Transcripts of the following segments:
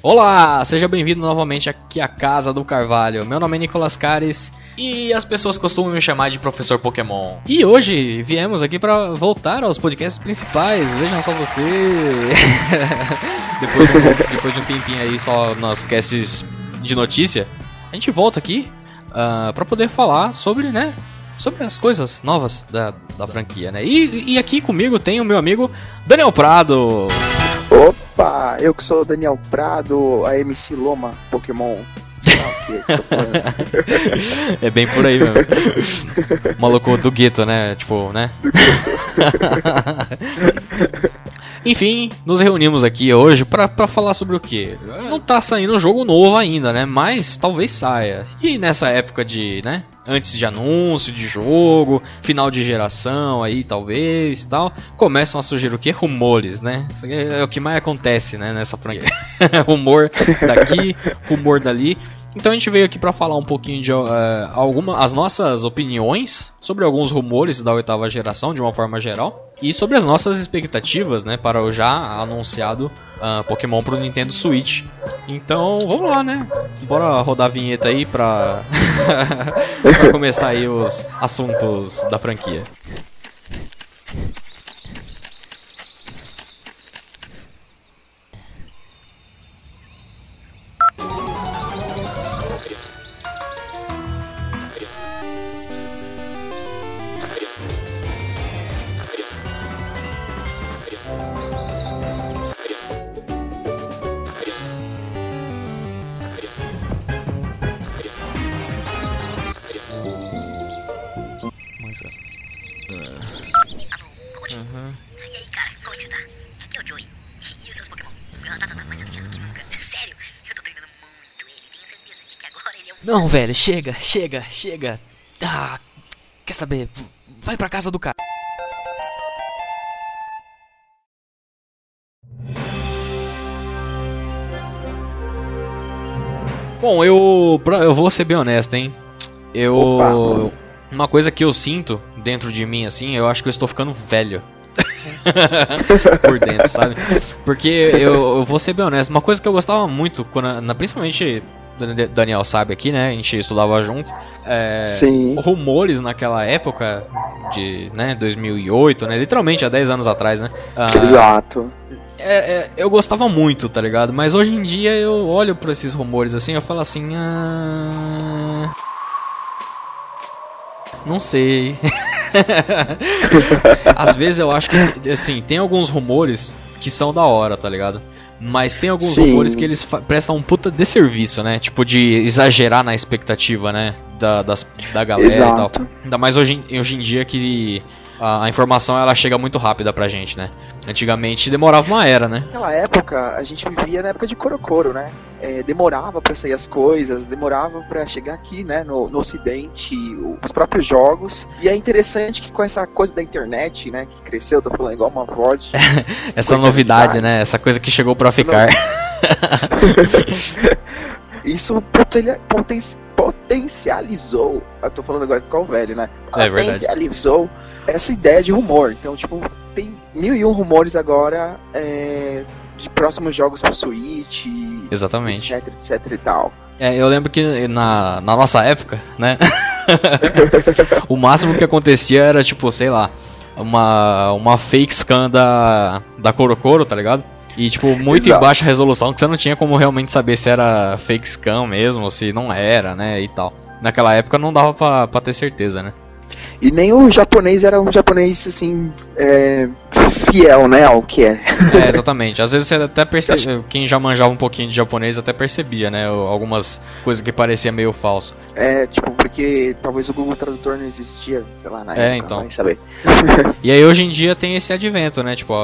Olá, seja bem-vindo novamente aqui à Casa do Carvalho. Meu nome é Nicolas Cares e as pessoas costumam me chamar de Professor Pokémon. E hoje viemos aqui para voltar aos podcasts principais. Vejam só você. depois, de um, depois de um tempinho aí só nos casts de notícia, a gente volta aqui uh, para poder falar sobre, né, sobre as coisas novas da, da franquia, né? E, e aqui comigo tem o meu amigo Daniel Prado. Opa, eu que sou o Daniel Prado, a MC Loma Pokémon. é bem por aí mesmo. Maluco do gueto, né? Tipo, né? Enfim, nos reunimos aqui hoje para falar sobre o que? Não tá saindo um jogo novo ainda, né? Mas talvez saia. E nessa época de, né? Antes de anúncio de jogo, final de geração aí, talvez tal, começam a surgir o que? Rumores, né? Isso é o que mais acontece, né? Nessa franquia. rumor daqui, rumor dali. Então a gente veio aqui para falar um pouquinho de uh, alguma, as nossas opiniões sobre alguns rumores da oitava geração de uma forma geral e sobre as nossas expectativas, né, para o já anunciado uh, Pokémon para o Nintendo Switch. Então vamos lá, né? Bora rodar a vinheta aí para começar aí os assuntos da franquia. Não, velho, chega, chega, chega. Ah, quer saber? Vai pra casa do cara. Bom, eu, eu vou ser bem honesto, hein? Eu. Opa. Uma coisa que eu sinto dentro de mim, assim, eu acho que eu estou ficando velho. por dentro, sabe? Porque eu, eu, vou ser bem honesto, uma coisa que eu gostava muito, quando, na, principalmente Daniel sabe aqui, né? A gente estudava junto. É, Sim. Rumores naquela época de né, 2008, né? Literalmente há 10 anos atrás, né? Ah, Exato. É, é, eu gostava muito, tá ligado? Mas hoje em dia eu olho para esses rumores assim, eu falo assim, ah... não sei. Às vezes eu acho que assim, tem alguns rumores que são da hora, tá ligado? Mas tem alguns Sim. rumores que eles prestam um puta desserviço, né? Tipo, de exagerar na expectativa, né? Da, das, da galera Exato. e tal. Ainda mais hoje, hoje em dia que a, a, informação ela chega muito rápida pra gente, né? Antigamente demorava uma era, né? Naquela época, a gente vivia na época de Corocoro, né? É, demorava para sair as coisas, demorava para chegar aqui, né, no, no ocidente, os próprios jogos. E é interessante que com essa coisa da internet, né, que cresceu, tô falando igual uma VOD. essa novidade, né? Essa coisa que chegou para ficar. Isso poten potencializou. Eu tô falando agora com o velho, né? É potencializou verdade essa ideia de rumor. Então, tipo, tem mil e um rumores agora é, de próximos jogos pro Switch. Exatamente. Etc, etc e tal. É, eu lembro que na, na nossa época, né? o máximo que acontecia era, tipo, sei lá, uma, uma fake scan da, da Corocoro, tá ligado? E, tipo, muito Exato. em baixa resolução, que você não tinha como realmente saber se era fake scan mesmo, ou se não era, né, e tal. Naquela época não dava pra, pra ter certeza, né? E nem o japonês era um japonês assim é, fiel, né, ao que é. É, exatamente. Às vezes você até percebe, quem já manjava um pouquinho de japonês até percebia, né, algumas coisas que parecia meio falso. É, tipo, porque talvez o Google Tradutor não existia, sei lá, na é, época, então. vai saber. e aí hoje em dia tem esse advento, né, tipo,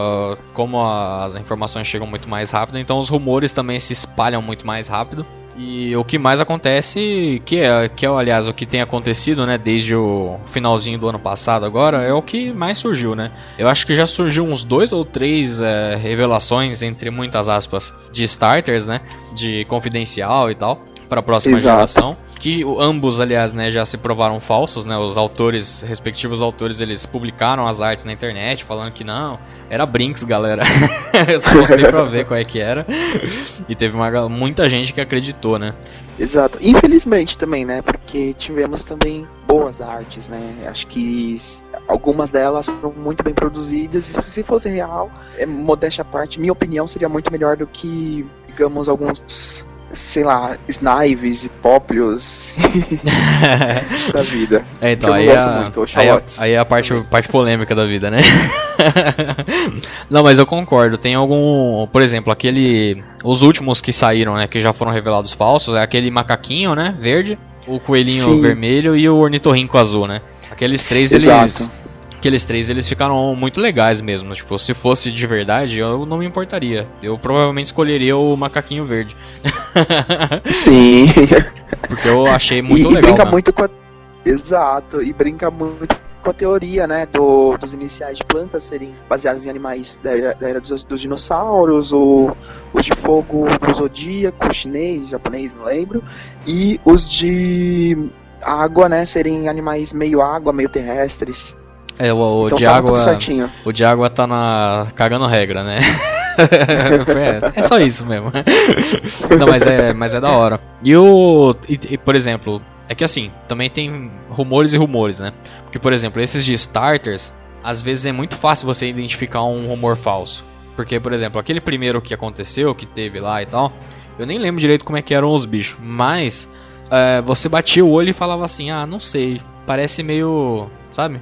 como as informações chegam muito mais rápido, então os rumores também se espalham muito mais rápido. E o que mais acontece, que é, que é aliás o que tem acontecido, né, desde o finalzinho do ano passado agora, é o que mais surgiu, né? Eu acho que já surgiu uns dois ou três é, revelações, entre muitas aspas, de starters, né, de confidencial e tal, para a próxima Exato. geração que ambos, aliás, né, já se provaram falsos, né? Os autores, respectivos autores, eles publicaram as artes na internet falando que não, era Brinks, galera. Eu só mostrei pra ver qual é que era. E teve uma, muita gente que acreditou, né? Exato. Infelizmente também, né? Porque tivemos também boas artes, né? Acho que algumas delas foram muito bem produzidas. Se fosse real, é, modéstia à parte, minha opinião seria muito melhor do que, digamos, alguns sei lá, Snives e Póplios da vida. É, então, aí, a, muito, aí, a, aí é a parte, parte polêmica da vida, né? não, mas eu concordo. Tem algum. Por exemplo, aquele. Os últimos que saíram, né? Que já foram revelados falsos, é aquele macaquinho, né? Verde, o coelhinho Sim. vermelho e o ornitorrinco azul, né? Aqueles três, Exato. eles aqueles três eles ficaram muito legais mesmo. Tipo, se fosse de verdade, eu não me importaria. Eu provavelmente escolheria o macaquinho verde. Sim. Porque eu achei muito e, legal. E brinca né? muito com a... Exato, e brinca muito com a teoria, né, do, dos iniciais de plantas serem baseados em animais da era, da era dos, dos, dinossauros, ou os de fogo do zodíaco, chinês, japonês, não lembro, e os de água, né, serem animais meio água, meio terrestres. É, o, o então, de água. O de água tá na. cagando regra, né? é, é, só isso mesmo. Não, mas é, mas é da hora. E o. E, e, por exemplo, é que assim, também tem rumores e rumores, né? Porque, por exemplo, esses de starters, às vezes é muito fácil você identificar um rumor falso. Porque, por exemplo, aquele primeiro que aconteceu, que teve lá e tal, eu nem lembro direito como é que eram os bichos, mas é, você batia o olho e falava assim, ah, não sei, parece meio, sabe?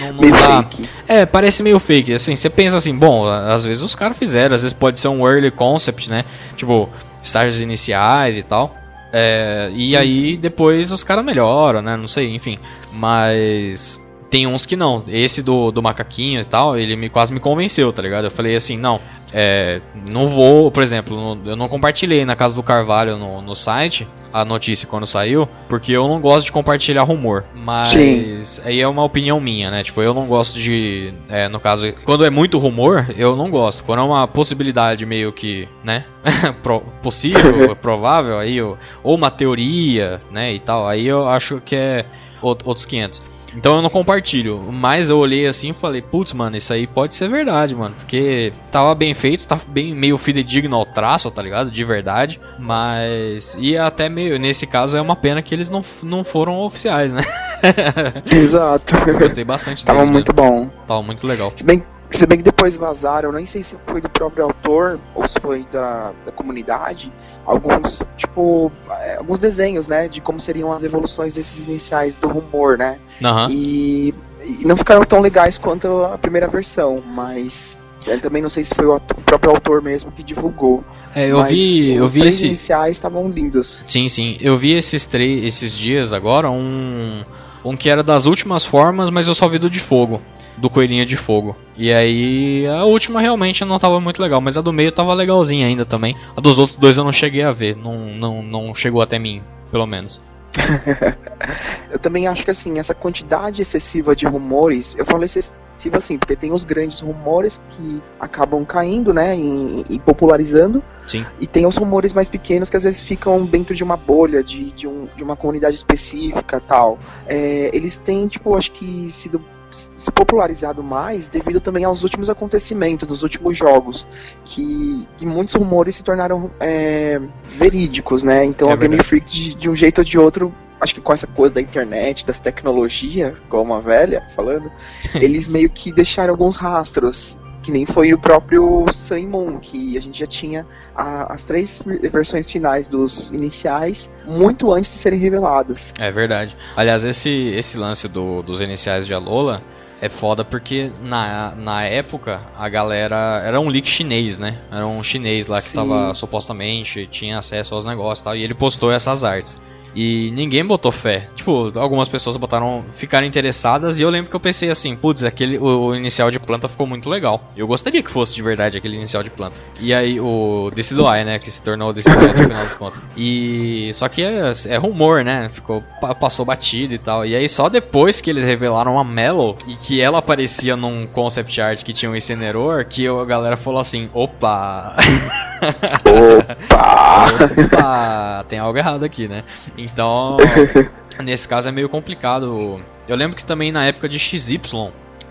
Não, não meio dá. fake. É, parece meio fake. Assim, você pensa assim, bom, às vezes os caras fizeram, às vezes pode ser um early concept, né? Tipo, estágios iniciais e tal. É, e aí depois os caras melhoram, né? Não sei, enfim. Mas tem uns que não. Esse do, do macaquinho e tal, ele me, quase me convenceu, tá ligado? Eu falei assim, não, é, não vou, por exemplo, eu não compartilhei na casa do Carvalho no, no site a notícia quando saiu, porque eu não gosto de compartilhar rumor. Mas Sim. aí é uma opinião minha, né? Tipo, eu não gosto de. É, no caso, quando é muito rumor, eu não gosto. Quando é uma possibilidade meio que, né? possível, provável, aí, ou uma teoria, né? E tal, aí eu acho que é outros 500. Então eu não compartilho. Mas eu olhei assim e falei, putz, mano, isso aí pode ser verdade, mano. Porque tava bem feito, tá bem meio fidedigno ao traço, tá ligado? De verdade. Mas. E até meio. Nesse caso é uma pena que eles não, não foram oficiais, né? Exato. Gostei bastante Tava muito mesmo. bom. Tava muito legal. Se bem se bem que depois vazaram, nem sei se foi do próprio autor ou se foi da, da comunidade, alguns, tipo, é, alguns desenhos, né, de como seriam as evoluções desses iniciais do rumor, né? Uhum. E, e, não ficaram tão legais quanto a primeira versão, mas eu também não sei se foi o, ator, o próprio autor mesmo que divulgou. É, eu vi, eu vi três esse... iniciais estavam lindos. Sim, sim. Eu vi esses três esses dias agora um um que era das últimas formas, mas eu só vi do de fogo do Coelhinho de Fogo. E aí a última realmente não estava muito legal, mas a do meio estava legalzinha ainda também. A dos outros dois eu não cheguei a ver, não, não, não chegou até mim, pelo menos. eu também acho que assim, essa quantidade excessiva de rumores, eu falo excessiva assim, porque tem os grandes rumores que acabam caindo, né, e, e, popularizando. Sim. E tem os rumores mais pequenos que às vezes ficam dentro de uma bolha, de, de, um, de uma comunidade específica tal. É, eles têm, tipo, acho que sido se popularizado mais devido também aos últimos acontecimentos dos últimos jogos, que, que muitos rumores se tornaram é, verídicos, né? Então é a Game Freak, de, de um jeito ou de outro, acho que com essa coisa da internet, das tecnologias, como uma velha falando, eles meio que deixaram alguns rastros que nem foi o próprio Sun Moon, que a gente já tinha a, as três versões finais dos iniciais muito antes de serem reveladas. É verdade. Aliás, esse, esse lance do, dos iniciais de Alola é foda porque na, na época a galera. Era um leak chinês, né? Era um chinês lá que estava supostamente tinha acesso aos negócios e tal. E ele postou essas artes. E ninguém botou fé. Tipo, algumas pessoas botaram, ficaram interessadas e eu lembro que eu pensei assim, putz, aquele o, o, inicial de planta ficou muito legal. Eu gostaria que fosse de verdade aquele inicial de planta. E aí o Decidueye, né, que se tornou o Decidueye no final das contas. E só que é, é, rumor, né? Ficou passou batido e tal. E aí só depois que eles revelaram a Mellow e que ela aparecia num concept art que tinha um incinerador, que a galera falou assim, opa. Opa! Opa! Opa! Tem algo errado aqui, né? Então, nesse caso é meio complicado. Eu lembro que também na época de XY,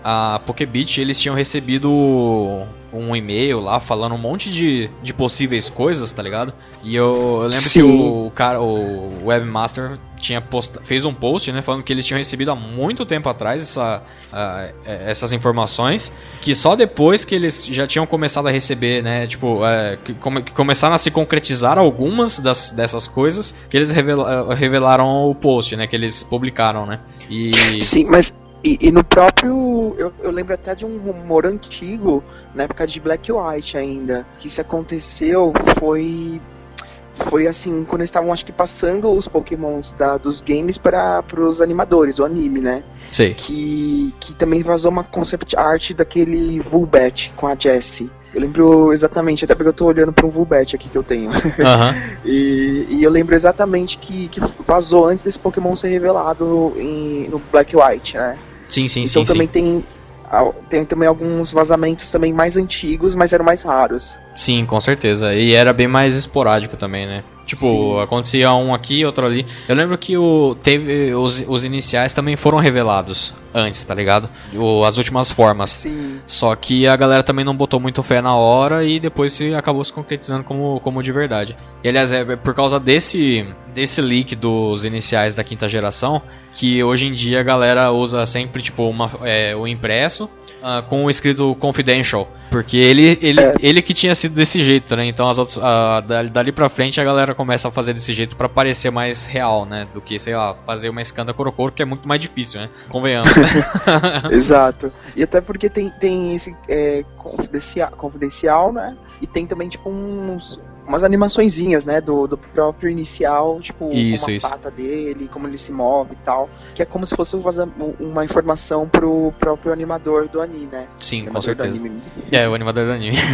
a Pokebit eles tinham recebido um e-mail lá falando um monte de, de possíveis coisas, tá ligado? E eu, eu lembro Sim. que o, cara, o webmaster tinha posta, fez um post, né, falando que eles tinham recebido há muito tempo atrás essa, eh, essas informações, que só depois que eles já tinham começado a receber, né, tipo, eh, que, come- que começaram a se concretizar algumas das, dessas coisas, que eles revela- revelaram o post, né, que eles publicaram, né. E Sim, mas e, e no próprio. Eu, eu lembro até de um rumor antigo, na época de Black White ainda, que isso aconteceu foi. Foi assim, quando eles estavam, acho que, passando os pokémons da, dos games para os animadores, o anime, né? sei. Que, que também vazou uma concept art daquele Vulbet com a Jessie. Eu lembro exatamente, até porque eu tô olhando para um Vulbet aqui que eu tenho. Aham. E, e eu lembro exatamente que, que vazou antes desse Pokémon ser revelado em, no Black White, né? Sim, sim, então sim, também sim. tem, tem também alguns vazamentos também mais antigos, mas eram mais raros. Sim, com certeza. E era bem mais esporádico também, né? Tipo, Sim. acontecia um aqui, outro ali. Eu lembro que o teve os, os iniciais também foram revelados antes, tá ligado? O, as últimas formas. Sim. Só que a galera também não botou muito fé na hora e depois se acabou se concretizando como, como de verdade. E aliás, é por causa desse, desse leak dos iniciais da quinta geração que hoje em dia a galera usa sempre tipo uma, é, o impresso ah, com o escrito confidential. Porque ele, ele, É. ele que tinha sido desse jeito, né? Então as outras, ah, dali, dali pra frente a galera começa a fazer desse jeito pra parecer mais real, né? Do que, sei lá, fazer uma escanda corocoro, que é muito mais difícil, né? Convenhamos, né? Exato. E até porque tem, tem esse é, confidencial, confidencial, né? E tem também, tipo, uns, umas animaçõezinhas, né? Do, do próprio inicial, tipo, Isso, como a isso. pata dele, como ele se move e tal. Que é como se fosse uma informação pro próprio animador do anime, né? Sim, com certeza. É, o animador do anime.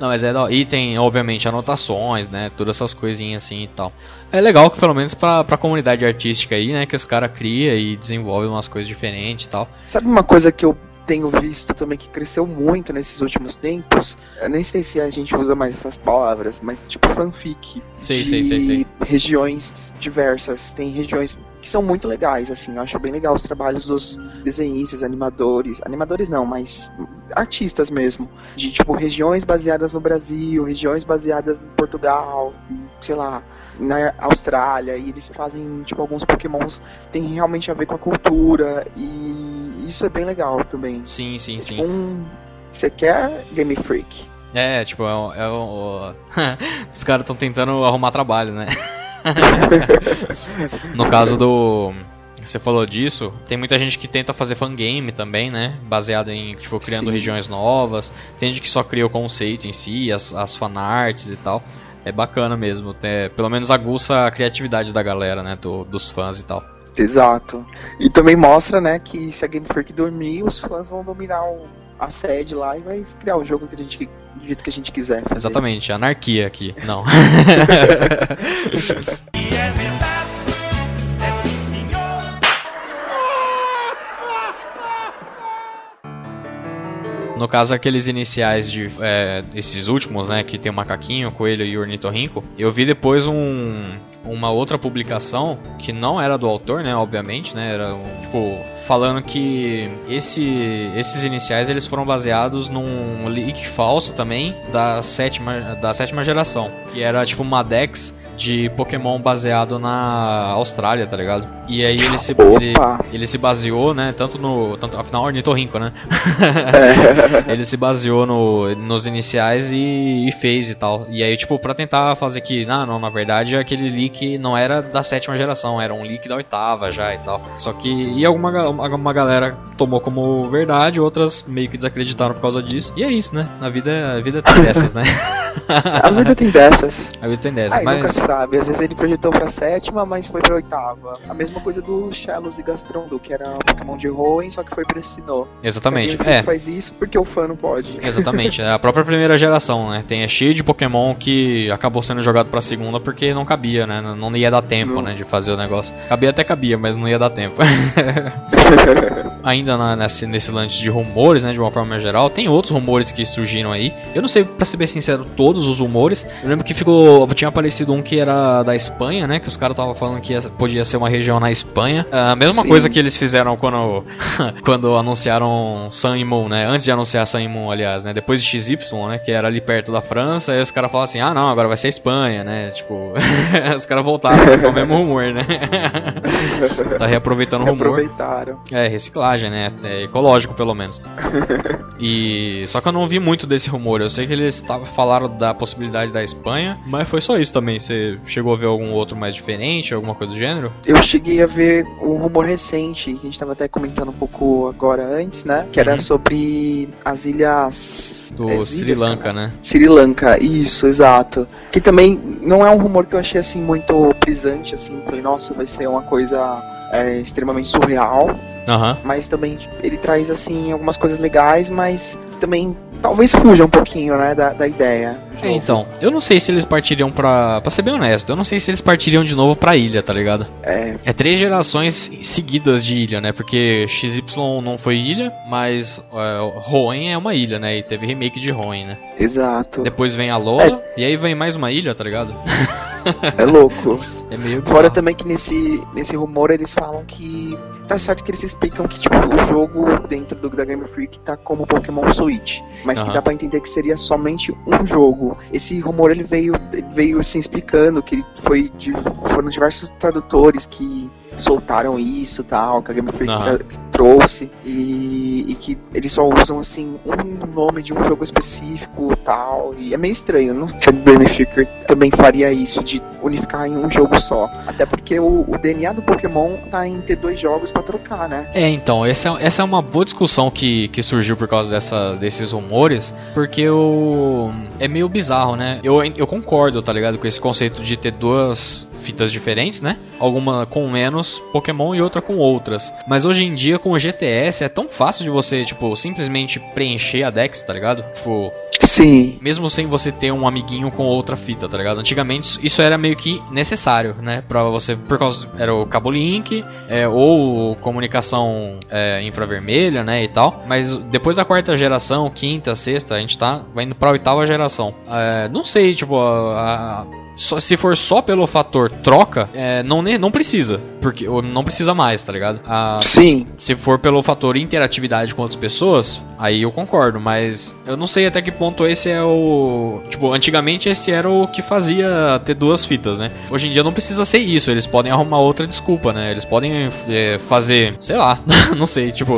Não, mas é da E tem, obviamente, anotações, né? Todas essas coisinhas assim e tal. É legal que, pelo menos, pra, pra comunidade artística aí, né? Que os caras criam e desenvolvem umas coisas diferentes e tal. Sabe uma coisa que eu tenho visto também que cresceu muito nesses últimos tempos? Eu nem sei se a gente usa mais essas palavras, mas tipo fanfic. Sei, de sei, sei, sei. regiões diversas. Tem regiões que são muito legais, assim. Eu acho bem legal os trabalhos dos desenhistas, animadores. Animadores não, mas artistas mesmo. De tipo regiões baseadas no Brasil, regiões baseadas em Portugal, em, sei lá, na Austrália. E eles fazem tipo alguns pokémons que tem realmente a ver com a cultura. E isso é bem legal também. Sim, sim, sim. Tipo um. Você quer Game Freak? É, tipo, é, é. Os caras estão tentando arrumar trabalho, né? no caso do. Você falou disso, tem muita gente que tenta fazer fangame também, né? Baseado em, tipo, criando Sim. regiões novas. Tem gente que só cria o conceito em si, as, as fanarts e tal. É bacana mesmo, é, pelo menos aguça a criatividade da galera, né? do- dos fãs e tal. Exato. E também mostra, né, que se a Game Freak dormir, os fãs vão dominar a sede lá e vai criar o jogo que a gente, do jeito que a gente quiser. fazer. Exatamente, anarquia aqui. Não. No caso, aqueles iniciais de é, esses últimos, né, que tem o macaquinho, o coelho e o ornitorrinco, eu vi depois um, uma outra publicação que não era do autor, né, obviamente, né, era um, tipo falando que esse, esses iniciais eles foram baseados num leak falso também da sétima, da sétima geração, que era tipo uma Dex de Pokémon baseado na Austrália, tá ligado? E aí ele se, ele, ele se baseou, né, tanto no, tanto, afinal ornitorrinco, né? É. ele se baseou no, nos iniciais e, e fez e tal. E aí, tipo, pra tentar fazer que, não, não, na verdade, aquele leak não era da sétima geração, era um leak da oitava já e tal. Só que, e alguma, ga- uma galera tomou como verdade, outras meio que desacreditaram por causa disso. E é isso, né? A vida, a vida tem dessas, né? A vida tem dessas. a vida tem dessas, Ai, nunca mas. se sabe. Às vezes ele projetou pra sétima, mas foi pra oitava. A mesma coisa do Shellos e Gastrondo, que era um Pokémon de Hoenn, só que foi pra Sinnoh. Exatamente, Freak é. faz isso porque o fã não pode. Exatamente, é a própria primeira geração, né? Tem é cheio de Pokémon que acabou sendo jogado pra segunda porque não cabia, né? Né? Não não ia dar tempo, Não. né, de fazer o negócio. Cabia até cabia, mas não ia dar tempo. Ainda na- nesse, nesse lance de rumores, né, de uma forma geral, tem outros rumores que surgiram aí. Eu não sei, pra ser bem sincero, todos os rumores. Eu lembro que ficou, tinha aparecido um que era da Espanha, né, que os caras estavam falando que ia- podia ser uma região na Espanha. A mesma Sim. coisa que eles fizeram quando, quando anunciaram Sun e Moon, né, antes de anunciar Sun e Moon, aliás, né, depois de XY, né, que era ali perto da França, aí os caras falaram assim, ah não, agora vai ser a Espanha, né, tipo, os caras voltaram com o mesmo rumor, né. tá reaproveitando o rumor. Aproveitaram. É, reciclagem, né? É ecológico, pelo menos. E só que eu não vi muito desse rumor. Eu sei que eles tavam- falaram da possibilidade da Espanha, mas foi só isso também. Você chegou a ver algum outro mais diferente, alguma coisa do gênero? Eu cheguei a ver um rumor recente, que a gente tava até comentando um pouco agora antes, né? Que era Uhum. sobre as ilhas. Do é, Sri ilhas, Lanka, cara? né? Sri Lanka, isso, exato. Que também não é um rumor que eu achei assim muito brisante, assim. Falei, nossa, vai ser uma coisa é, extremamente surreal. Aham. Mas também ele traz assim algumas coisas legais, mas também talvez fuja um pouquinho, né, da, da ideia. É, então, eu não sei se eles partiriam pra. Pra ser bem honesto, eu não sei se eles partiriam de novo pra ilha, tá ligado? É, É três gerações seguidas de ilha, né? Porque XY não foi ilha, mas é, Hoenn é uma ilha, né? E teve remake de Hoenn, né? exato. Depois vem a Lola, e aí vem mais uma ilha, tá ligado? É louco. É meio Fora bizarro. também que nesse, nesse rumor eles falam que. Tá certo que eles explicam que tipo, o jogo dentro do, da Game Freak tá como Pokémon Switch. Mas que Aham. dá pra entender que seria somente um jogo. Esse rumor ele veio, ele veio assim explicando que ele foi de, foram diversos tradutores que soltaram isso tal, que a Game Freak trouxe. E, e que eles só usam assim um nome de um jogo específico tal. E é meio estranho. Não sei se a Game Freak também faria isso de unificar em um jogo só. Até porque o, o DNA do Pokémon tá em ter dois jogos pra trocar, né? É, então, essa, é- essa é uma boa discussão que, que surgiu por causa dessa, desses rumores, porque o, é meio bizarro, né? Eu, eu concordo, tá ligado, com esse conceito de ter duas fitas diferentes, né? Alguma com menos Pokémon e outra com outras. Mas hoje em dia, com o GTS, é tão fácil de você, tipo, simplesmente preencher a Dex, tá ligado? Tipo, Sim. mesmo sem você ter um amiguinho com outra fita, tá ligado? Antigamente isso- isso era meio que necessário, né? Pra você, por causa era o cabo link é, ou comunicação é, infravermelha, né? E tal. Mas depois da quarta geração, quinta, sexta, a gente tá vai indo pra oitava geração. É, não sei, tipo, a- a- só- se for só pelo fator troca, é, não, não precisa. Porque, não precisa mais, tá ligado? A- Sim. se for pelo fator interatividade com outras pessoas, aí eu concordo, mas eu não sei até que ponto esse é o. Tipo, antigamente esse era o que fazia ter duas fitas, né? Hoje em dia não precisa ser isso, eles podem arrumar outra desculpa, né? Eles podem é, fazer, sei lá, não sei, tipo.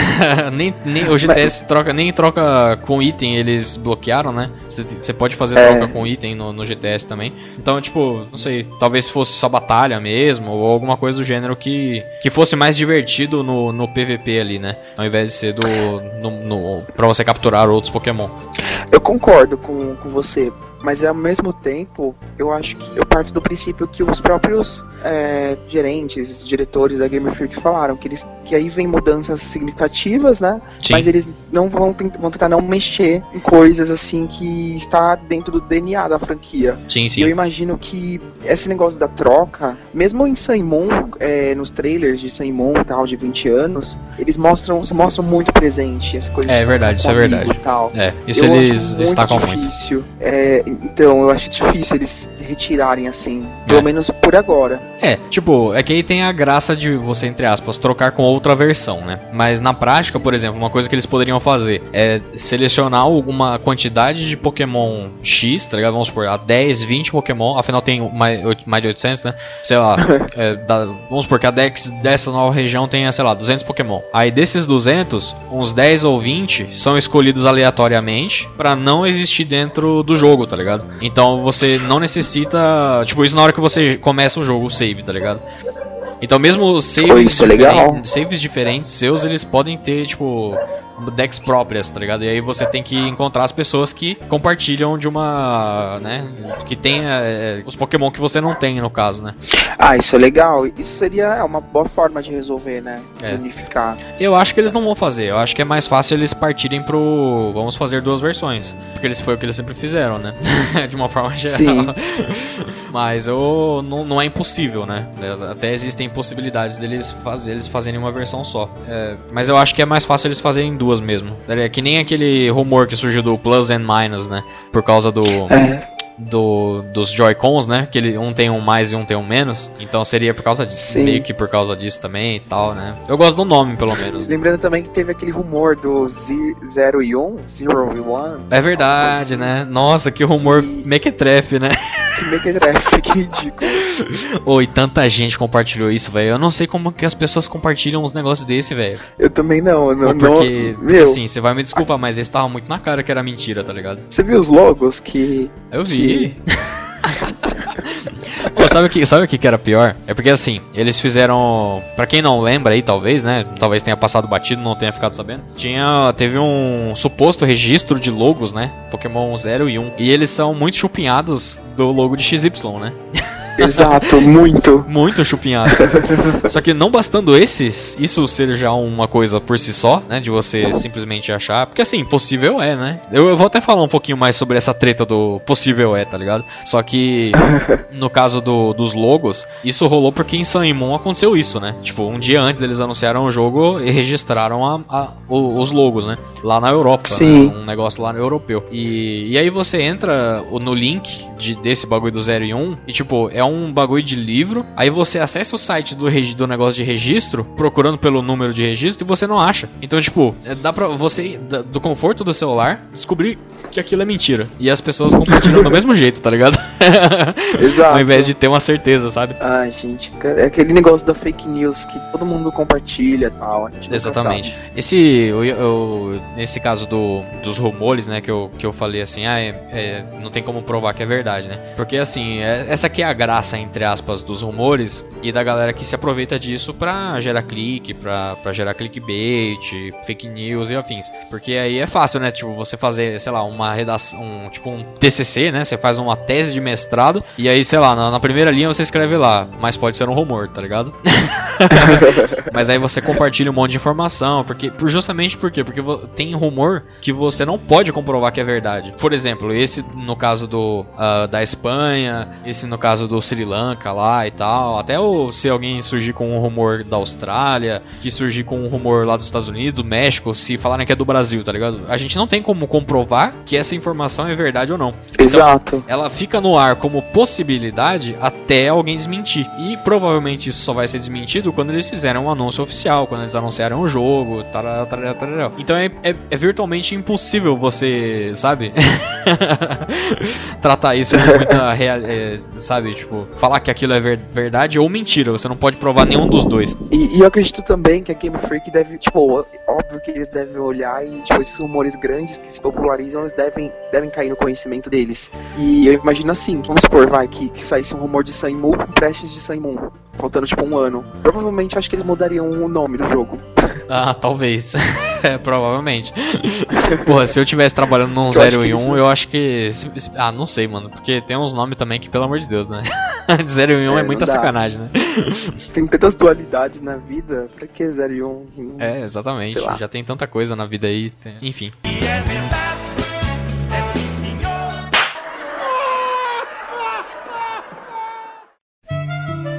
nem, nem o GTS troca, nem troca com item, eles bloquearam, né? Você- Você pode fazer É. troca com item no, no GTS também. Então, tipo, não sei, talvez fosse só batalha mesmo, ou alguma coisa do gênero que, que fosse mais divertido no, no PVP ali, né? Ao invés de ser do. No, no, pra você capturar outros Pokémon. Eu concordo com, com você, mas ao mesmo tempo, eu acho que eu parto do princípio que os próprios é, gerentes, diretores da Game Freak falaram que, eles, que aí vem mudanças significativas, né? Sim. Mas eles não vão, tent- vão tentar não mexer em coisas assim que está dentro do DNA da franquia. Sim, E eu sim. imagino que esse negócio da troca, mesmo em Sun Moon, é, nos trailers de Sun Moon e tal, de 20 anos, eles mostram, se mostram muito presente essa coisa É de verdade, isso é verdade. tal. É, isso Eu eles acho muito destacam muito. difícil. É, então, eu acho difícil eles retirarem assim. Pelo É. menos por agora. É, tipo, é que aí tem a graça de você, entre aspas, trocar com outra versão, né? Mas na prática, por exemplo, uma coisa que eles poderiam fazer é selecionar alguma quantidade de Pokémon X, tá ligado? Vamos supor, a 10, 20 Pokémon, afinal tem mais, de 800, né? Sei lá, é, dá- vamos supor que a Dex dessa nova região tenha, sei lá, 200 Pokémon. Aí desses 200, uns 10 ou 20 são escolhidos aleatoriamente pra não existir dentro do jogo, tá ligado? Então você não necessita, tipo, isso na hora que você começa o jogo, o save, tá ligado? Então mesmo saves, isso é saves diferentes seus, eles podem ter, tipo, decks próprias, tá ligado? E aí você tem que encontrar as pessoas que compartilham de uma, né, que tem é, os Pokémon que você não tem no caso, né? Ah, isso é legal. Isso seria é, uma boa forma de resolver, né? De É. unificar. Eu acho que eles não vão fazer. Eu acho que é mais fácil eles partirem pro. Vamos fazer duas versões. Porque eles foi o que eles sempre fizeram, né? De uma forma geral. Sim. Mas eu, não, não é impossível, né? Até existem possibilidades deles, faz, deles fazerem uma versão só. É, mas eu acho que é mais fácil eles fazerem duas mesmo. É que nem aquele rumor que surgiu do Plus and Minus, né? Por causa do. É. do, dos Joy-Cons, né? Que ele, um tem um mais e um tem um menos. Então seria por causa disso. Sim. Meio que por causa disso também e tal, né? Eu gosto do nome, pelo menos. Lembrando também que teve aquele rumor do Z0 e 1, Zero e 1. É verdade, assim. né? Nossa, que rumor Que- mequetrefe, né? Que mequetrefe, que ridículo. Oi, tanta gente compartilhou isso, velho. Eu não sei como que as pessoas compartilham uns negócios desse, velho. Eu também não, eu não, Porque, não- porque assim, você vai me desculpar, mas esse tava muito na cara que era mentira, tá ligado? você viu os logos que Eu vi. Pô, sabe o que, sabe o que era pior? É porque assim, eles fizeram, Pra quem não lembra aí, talvez, né? Talvez tenha passado batido, não tenha ficado sabendo. Tinha, teve um suposto registro de logos, né? Pokémon 0 e 1. E eles são muito chupinhados do logo de XY, né? Exato, muito. Muito chupinhado. só que não bastando esses, isso ser já uma coisa por si só, né? De você simplesmente achar. Porque assim, possível é, né? Eu, eu vou até falar um pouquinho mais sobre essa treta do possível é, tá ligado? Só que no caso do- dos logos, isso rolou porque em Sun Moon aconteceu isso, né? Tipo, um dia antes deles anunciaram o jogo e registraram a- a- o- os logos, né? Lá na Europa. Sim. né? Um negócio lá no europeu. E, e aí você entra no link de, desse bagulho do 0 e 1 e tipo, é um bagulho de livro. Aí você acessa o site do, do negócio de registro, procurando pelo número de registro e você não acha. Então, tipo, é, dá pra você, do conforto do celular, descobrir que aquilo é mentira. E as pessoas compartilham do mesmo jeito, tá ligado? Exato. Ao invés de ter uma certeza, sabe? Ai, gente, é aquele negócio da fake news que todo mundo compartilha e tal. Exatamente. sabe. Esse, eu, eu- nesse caso do, dos rumores, né, que eu, que eu falei assim, ah, é- é, não tem como provar que é verdade, né? Porque assim, é- essa aqui é a graça, entre aspas, dos rumores e da galera que se aproveita disso pra gerar clique, pra, pra gerar clickbait, fake news e afins. Porque aí é fácil, né? Tipo, você fazer, sei lá, uma redação, um, tipo um TCC, né? Você faz uma tese de mestrado e aí, sei lá, na, na primeira linha você escreve lá, mas pode ser um rumor, tá ligado? Mas aí você compartilha um monte de informação, porque por- justamente por quê? Porque tem rumor que você não pode comprovar que é verdade. Por exemplo, esse no caso do ah, da Espanha, esse no caso do Sri Lanka lá e tal. Até o, se alguém surgir com um rumor da Austrália, que surgir com um rumor lá dos Estados Unidos, do México, se falarem que é do Brasil, tá ligado? A gente não tem como comprovar que essa informação é verdade ou não Exato. ela fica no ar como possibilidade até alguém desmentir. E provavelmente isso só vai ser desmentido quando eles fizerem um anúncio oficial, quando eles anunciarem o jogo, tarará, tarará, tarará. Então é, é- é virtualmente impossível você, sabe? Tratar isso com muita real, é, sabe? Tipo, falar que aquilo é ver- verdade ou mentira. Você não pode provar nenhum dos dois. E, e eu acredito também que a Game Freak deve, tipo, óbvio que eles devem olhar e, tipo, esses rumores grandes que se popularizam, eles devem, devem cair no conhecimento deles. E eu imagino assim, vamos supor, vai, que, que saísse um rumor de Saimu com prestes de Saimu, faltando, tipo, um ano. Provavelmente, acho que eles mudariam o nome do jogo. Ah, talvez. é, provavelmente. Porra, se eu tivesse trabalhando num Eu 0 acho que e eles 1, não- eu acho que. Ah, não sei, mano. Porque tem uns nomes também que, pelo amor de Deus, né? de 0 e 1 é, É, muita sacanagem, né? Tem tantas dualidades na vida, pra que 0 e 1? É, exatamente. Já tem tanta coisa na vida aí. tem- Enfim. E é verdade.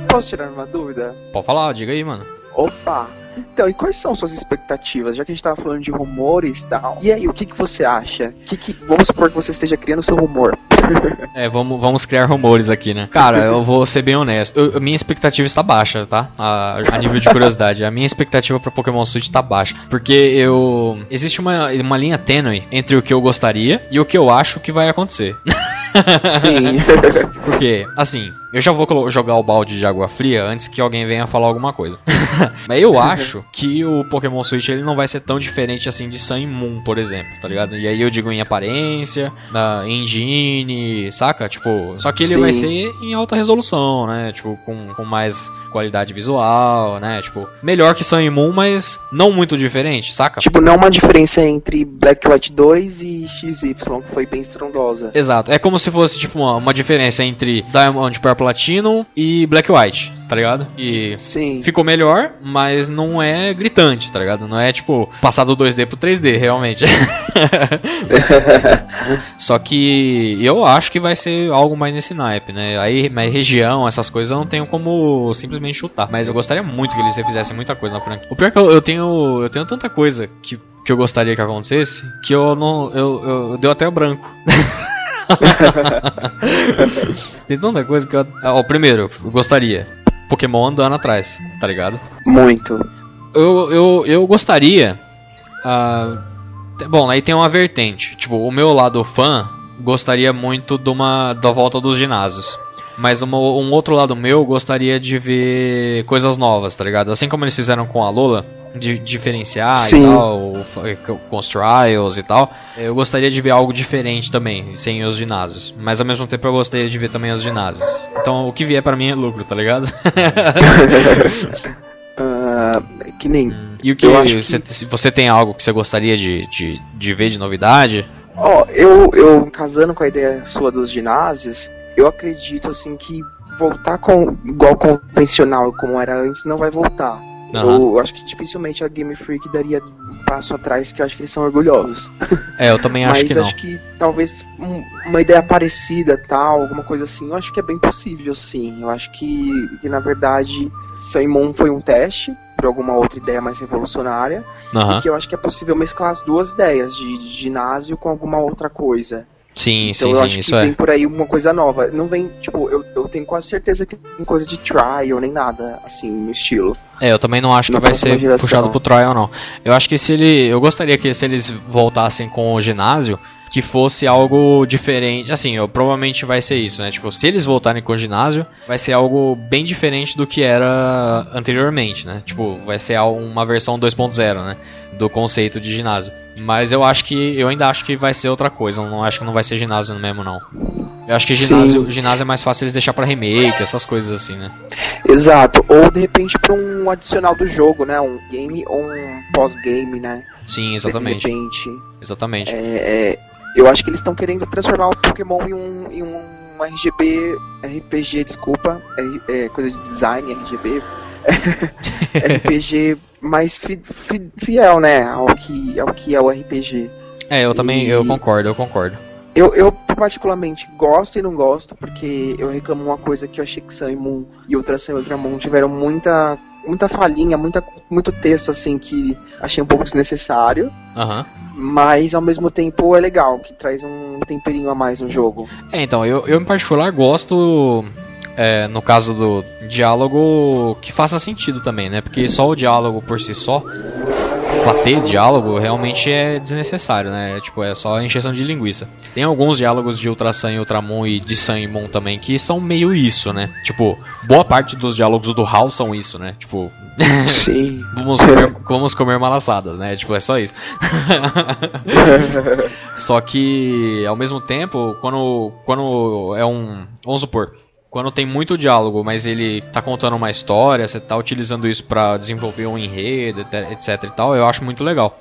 Posso tirar uma dúvida? Pode falar, diga aí, mano. Opa! Então, e quais são suas expectativas? Já que a gente tava falando de rumores e tal. E aí, o que, que você acha? Que que, vamos supor que você esteja criando seu rumor. É, vamos, vamos criar rumores aqui, né? Cara, eu vou ser bem honesto. Eu- minha expectativa está baixa, tá? A, a nível de curiosidade. A minha expectativa pra Pokémon Switch tá baixa. Porque eu. Existe uma, uma linha tênue entre o que eu gostaria e o que eu acho que vai acontecer. Sim. Porque, assim, eu já vou jogar o balde de água fria antes que alguém venha falar alguma coisa. Mas eu acho que o Pokémon Switch ele não vai ser tão diferente assim de Sun Moon, por exemplo, tá ligado? E aí eu digo em aparência, na engine, saca? Tipo, só que ele Sim. vai ser em alta resolução, né? Tipo, com, com mais qualidade visual, né? Tipo, melhor que Sun Moon, mas não muito diferente, saca? Tipo, não uma diferença entre Black White 2 e XY, que foi bem estrondosa. Exato, é como se fosse tipo uma, uma diferença entre Diamond Purple Platinum e Black White, tá ligado? E Sim. ficou melhor, mas não é gritante, tá ligado? Não é tipo passar do 2D pro 3D, realmente. Só que eu acho que vai ser algo mais nesse naipe, né? Aí, mas região, essas coisas eu não tenho como simplesmente chutar. Mas eu gostaria muito que eles fizessem muita coisa na franquia. O pior é que eu, eu tenho eu tenho tanta coisa que, que eu gostaria que acontecesse que eu não eu, eu, eu deu até o branco. Tem tanta coisa que eu. Ó, primeiro, eu gostaria. Pokémon andando atrás, tá ligado? Muito. Eu, eu, eu gostaria. ah, te- bom, aí tem uma vertente. Tipo, o meu lado fã gostaria muito de uma, da volta dos ginásios. Mas uma- um outro lado meu gostaria de ver coisas novas, tá ligado? Assim como eles fizeram com a Lola, de diferenciar Sim. e tal, com os trials e tal. Eu gostaria de ver algo diferente também, sem os ginásios. Mas ao mesmo tempo eu gostaria de ver também os ginásios. Então o que vier pra mim é lucro, tá ligado? Ah, que nem. E o que, Eu acho que- você, se você tem algo que você gostaria de, de, de ver de novidade? Ó, eu, eu casando com a ideia sua dos ginásios, eu acredito assim que voltar com igual convencional como era antes não vai voltar. Aham. Eu acho que dificilmente a Game Freak daria um passo atrás, que eu acho que eles são orgulhosos. É, eu também acho Mas que não. acho que talvez um- uma ideia parecida, tal, alguma coisa assim, eu acho que é bem possível, sim. Eu acho que, que na verdade, Saimon foi um teste para alguma outra ideia mais revolucionária, Aham. e que eu acho que é possível mesclar as duas ideias, de, de ginásio com alguma outra coisa. Sim, Então sim, eu sim, acho isso que é. vem por aí uma coisa nova. Não vem, tipo, eu, eu tenho quase certeza que tem coisa de trial, nem nada, assim, no estilo. É, eu também não acho que na vai próxima ser geração. puxado pro trial, não. Eu acho que se ele. Eu gostaria que se eles voltassem com o ginásio, que fosse algo diferente. Assim, eu, provavelmente vai ser isso, né? Tipo, se eles voltarem com o ginásio, vai ser algo bem diferente do que era anteriormente, né? Tipo, vai ser uma versão 2.0, né? Do conceito de ginásio. Mas eu acho que. Eu ainda acho que vai ser outra coisa. Eu não acho que não vai ser ginásio mesmo, não. Eu acho que ginásio, ginásio é mais fácil eles deixar pra remake, essas coisas assim, né? Exato. Ou de repente pra um adicional do jogo, né? Um game ou um pós-game, né? Sim, exatamente. De repente. Exatamente. É, é, eu acho que eles estão querendo transformar o Pokémon em um, em um RGB, RPG, desculpa, é, é, coisa de design, RGB, RPG mais fi- fi- fiel, né, ao que, ao que é o RPG. É, eu também, E- eu concordo, eu concordo. Eu, eu particularmente gosto e não gosto, porque eu reclamo uma coisa que eu achei que Sun e Moon e Ultra Sun e Ultra Moon tiveram muita, muita falhinha, muita, muito texto, assim, que achei um pouco desnecessário. Aham. Mas ao mesmo tempo é legal, que traz um temperinho a mais no jogo. É, então, eu, eu em particular gosto, é, no caso do diálogo, que faça sentido também, né? Porque só o diálogo por si só, pra ter diálogo, realmente é desnecessário, né? Tipo, é só encheção de linguiça. Tem alguns diálogos de Ultra Sun e Ultramon e de Sun e Moon também que são meio isso, né? Tipo, boa parte dos diálogos do HAL são isso, né? Tipo, Sim. vamos comer, vamos comer malaçadas, né? Tipo, é só isso. Só que, ao mesmo tempo, quando, quando é um. Vamos supor, quando tem muito diálogo, mas ele tá contando uma história, você tá utilizando isso pra desenvolver um enredo, etc, e tal, eu acho muito legal.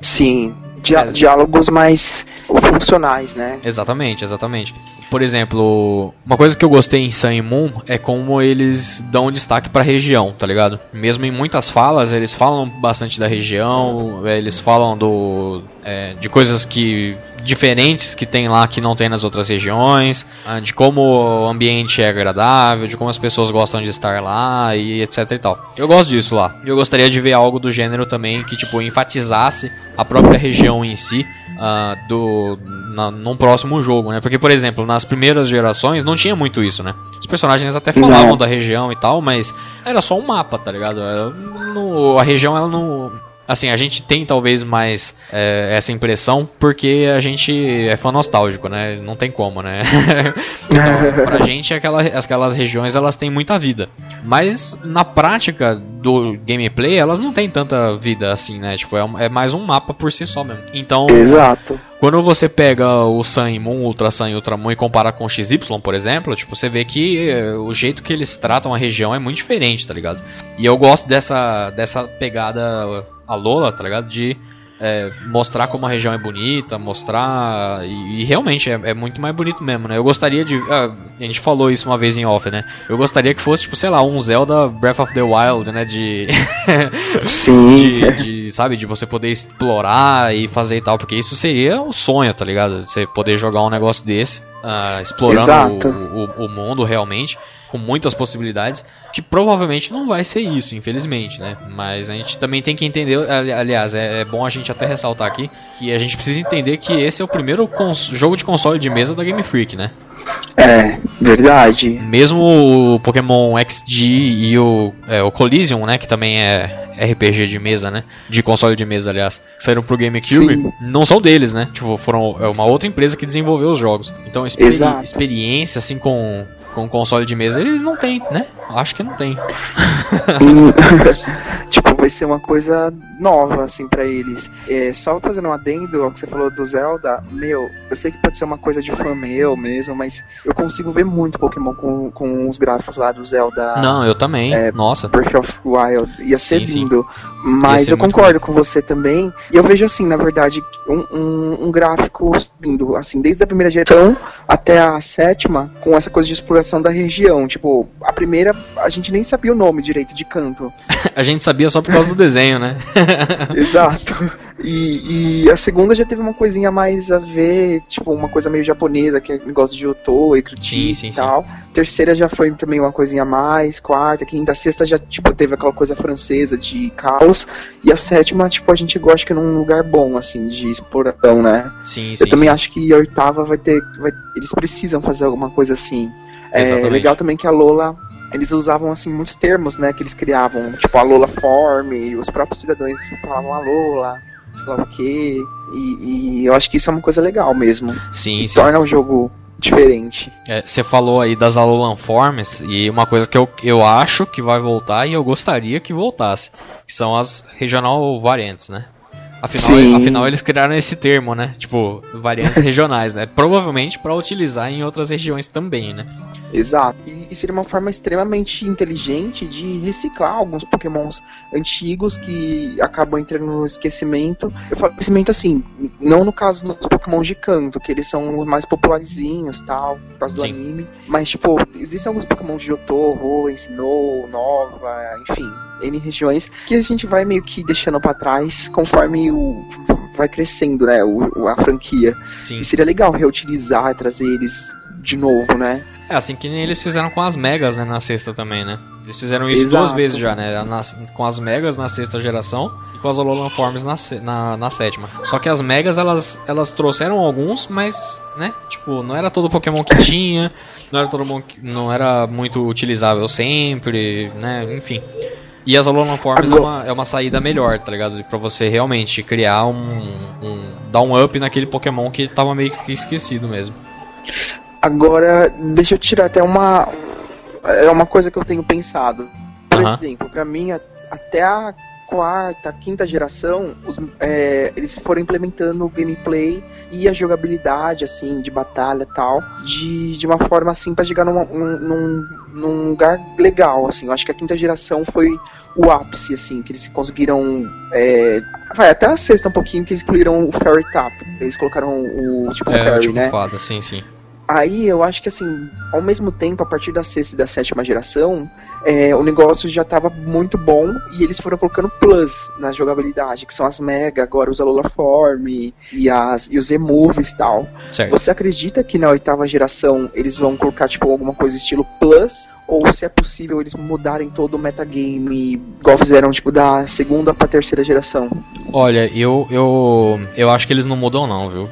Sim. É. Diálogos mais funcionais, né? Exatamente, exatamente. Por exemplo, uma coisa que eu gostei em Sun Moon é como eles dão destaque pra região, tá ligado? Mesmo em muitas falas, eles falam bastante da região, é, eles falam do, é, de coisas que diferentes que tem lá que não tem nas outras regiões, ah, de como o ambiente é agradável, de como as pessoas gostam de estar lá e etc e tal. Eu gosto disso lá. Eu gostaria de ver algo do gênero também que tipo enfatizasse a própria região em si ah, do na, num próximo jogo, né? Porque por exemplo, nas primeiras gerações não tinha muito isso, né? Os personagens até falavam Não. da região e tal, mas era só um mapa, tá ligado? No- a região ela não Assim, a gente tem talvez mais é, essa impressão porque a gente é fã nostálgico, né? Não tem como, né? então, pra gente, aquela, aquelas regiões elas têm muita vida. Mas na prática do gameplay, elas não têm tanta vida assim, né? Tipo, é, um- é mais um mapa por si só mesmo. Então, Exato. quando você pega o Sun e Moon, Ultra Sun e Ultramon e compara com o XY, por exemplo, tipo, você vê que eh, o jeito que eles tratam a região é muito diferente, tá ligado? E eu gosto dessa, dessa pegada a Lola, tá ligado? De eh, mostrar como a região é bonita, mostrar. E, e realmente é, é muito mais bonito mesmo, né? Eu gostaria de. ah, a gente falou isso uma vez em off, né? Eu gostaria que fosse, tipo, sei lá, um Zelda Breath of the Wild, né? De. Sim. de, de, sabe, de você poder explorar e fazer e tal, porque isso seria o sonho, tá ligado? Você poder jogar um negócio desse, ah, explorando o, o, o mundo realmente, com muitas possibilidades, que provavelmente não vai ser isso, infelizmente, né? Mas a gente também tem que entender, ali- aliás, é, é bom a gente até ressaltar aqui, que a gente precisa entender que esse é o primeiro jogo de console de mesa da Game Freak, né? É, verdade. Mesmo o Pokémon XG e o, é, o Collision, né, que também é RPG de mesa, né, de console de mesa, aliás, que saíram pro GameCube, Sim. não são deles, né, tipo, foram é uma outra empresa que desenvolveu os jogos. Então, experi- Exato. experiência, assim, com, com console de mesa, eles não têm, né, acho que não tem. Tipo, vai ser uma coisa nova, assim, pra eles. É, só fazendo um adendo ao que você falou do Zelda, meu, eu sei que pode ser uma coisa de fã meu mesmo, mas eu consigo ver muito Pokémon com, com os gráficos lá do Zelda. não, eu também, é, nossa. Breath of Wild ia ser Sim, sim. lindo, Ia mas ser eu concordo com você também. E eu vejo assim, na verdade, um, um, um gráfico subindo, assim, desde a primeira geração até a sétima, com essa coisa de exploração da região. Tipo, a primeira a gente nem sabia o nome direito de canto. A gente sabia só por causa do desenho, né? Exato. E, e a segunda já teve uma coisinha mais a ver, tipo, uma coisa meio japonesa, que é negócio de Otô e Sim, sim, e tal. Terceira já foi também uma coisinha a mais, quarta, quinta, sexta já, tipo, teve aquela coisa francesa de caos. E a sétima, tipo, a gente gosta que é num lugar bom, assim, de exploração, né? Sim, sim, Eu também sim. acho que a oitava vai ter. vai- eles precisam fazer alguma coisa assim. É Exatamente. legal também que a Lola. Eles usavam assim muitos termos, né? Que eles criavam, tipo a Lola Form, e os próprios cidadãos falavam a Lola, sei lá o quê. E, e eu acho que isso é uma coisa legal mesmo. Sim, sim. torna o jogo diferente. É, Você falou aí das Alolan Forms e uma coisa que eu, eu acho que vai voltar e eu gostaria que voltasse, que são as Regional Variants, né? Afinal, Sim. afinal eles criaram esse termo, né? Tipo, variantes regionais, né? Provavelmente para utilizar em outras regiões também, né? Exato. E, seria uma forma extremamente inteligente de reciclar alguns pokémons antigos que acabam entrando no esquecimento. Eu falo esquecimento assim, não no caso dos pokémons de canto, que eles são os mais popularizinhos tal, por causa do Sim. anime. Mas, tipo, existem alguns pokémons de Johto, Hoenn, Sinnoh, Nova, enfim, N regiões, que a gente vai meio que deixando pra trás conforme o vai crescendo, né, o, a franquia. Sim. E seria legal reutilizar, trazer eles de novo, né? É assim que nem eles fizeram com as Megas, né? Na sexta também, né? Eles fizeram isso Exato. duas vezes já, né? Na- com as Megas na sexta geração e com as Alolan Forms na, na, na sétima. Só que as Megas, elas, elas trouxeram alguns, mas, né? Tipo, não era todo Pokémon que tinha, não era todo não era muito utilizável sempre, né? Enfim. E as Alolan Forms é Agora- uma, é uma saída melhor, tá ligado? Pra você realmente criar um, um. dar um up naquele Pokémon que tava meio que esquecido mesmo. Agora, deixa eu tirar até uma. É uma coisa que eu tenho pensado. Por Aham. exemplo, pra mim, até a quarta, quinta geração, os- é, eles foram implementando o gameplay e a jogabilidade, assim, de batalha e tal, de, de uma forma assim pra chegar numa- num, num, num lugar legal, assim. Eu acho que a quinta geração foi o ápice, assim, que eles conseguiram. é, vai, até a sexta um pouquinho que eles incluíram o Fairy Tap. Eles colocaram o tipo É, Fairy, tipo né? fada, sim, sim. Aí eu acho que assim, ao mesmo tempo, a partir da sexta e da sétima geração, é, o negócio já tava muito bom e eles foram colocando plus na jogabilidade, que são as Mega, agora os Alola Form e, as, e os E-Moves e tal. Certo. Você acredita que na oitava geração eles vão colocar tipo alguma coisa estilo plus? Ou se é possível eles mudarem todo o metagame, igual fizeram tipo da segunda pra terceira geração? Olha, eu, eu, eu acho que eles não mudam não, viu?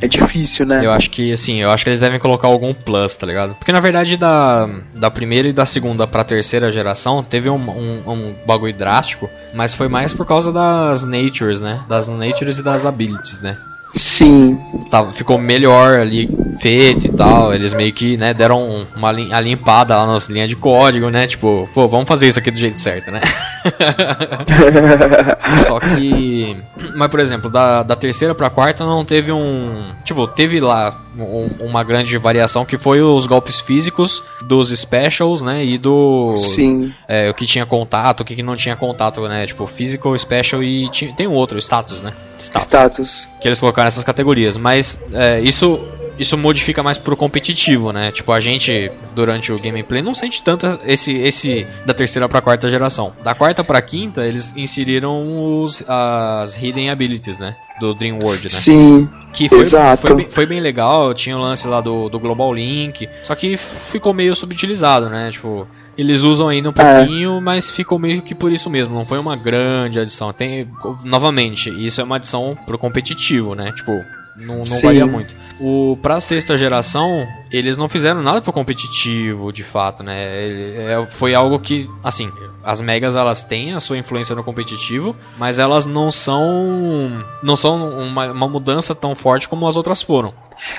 É difícil, né? Eu acho que, assim, eu acho que eles devem colocar algum plus, tá ligado? Porque na verdade da, da primeira e da segunda pra terceira geração teve um, um, um bagulho drástico, mas foi mais por causa das natures, né? Das natures e das abilities, né? Sim. Tava, ficou melhor ali feito e tal. Eles meio que, né, deram uma lim- a limpada lá nas linhas de código, né? Tipo, pô, vamos fazer isso aqui do jeito certo, né? Só que. Mas, por exemplo, da, da terceira pra quarta não teve um. Tipo, teve lá um- uma grande variação que foi os golpes físicos dos specials, né? E do. Sim. É, o que tinha contato, o que que não tinha contato, né? Tipo, physical, special e tinha- tem um outro, status, né? Status Status. que eles colocaram nessas categorias, mas é, isso isso modifica mais pro competitivo, né? Tipo, a gente durante o gameplay não sente tanto esse esse da terceira pra quarta geração. Da quarta pra quinta, eles inseriram os as hidden abilities, né? Do Dream World, né? Sim. Que foi, Exato. foi, bem, foi bem legal, tinha o lance lá do, do Global Link, só que ficou meio subutilizado, né? Tipo, eles usam ainda um É. pouquinho, mas ficou meio que por isso mesmo, não foi uma grande adição. Tem, novamente, isso é uma adição pro competitivo, né? Tipo, não, não Sim. varia muito. O, pra sexta geração, eles não fizeram nada pro competitivo, de fato, né? É- foi algo que, assim, as megas elas têm a sua influência no competitivo, mas elas não são não são uma, uma mudança tão forte como as outras foram.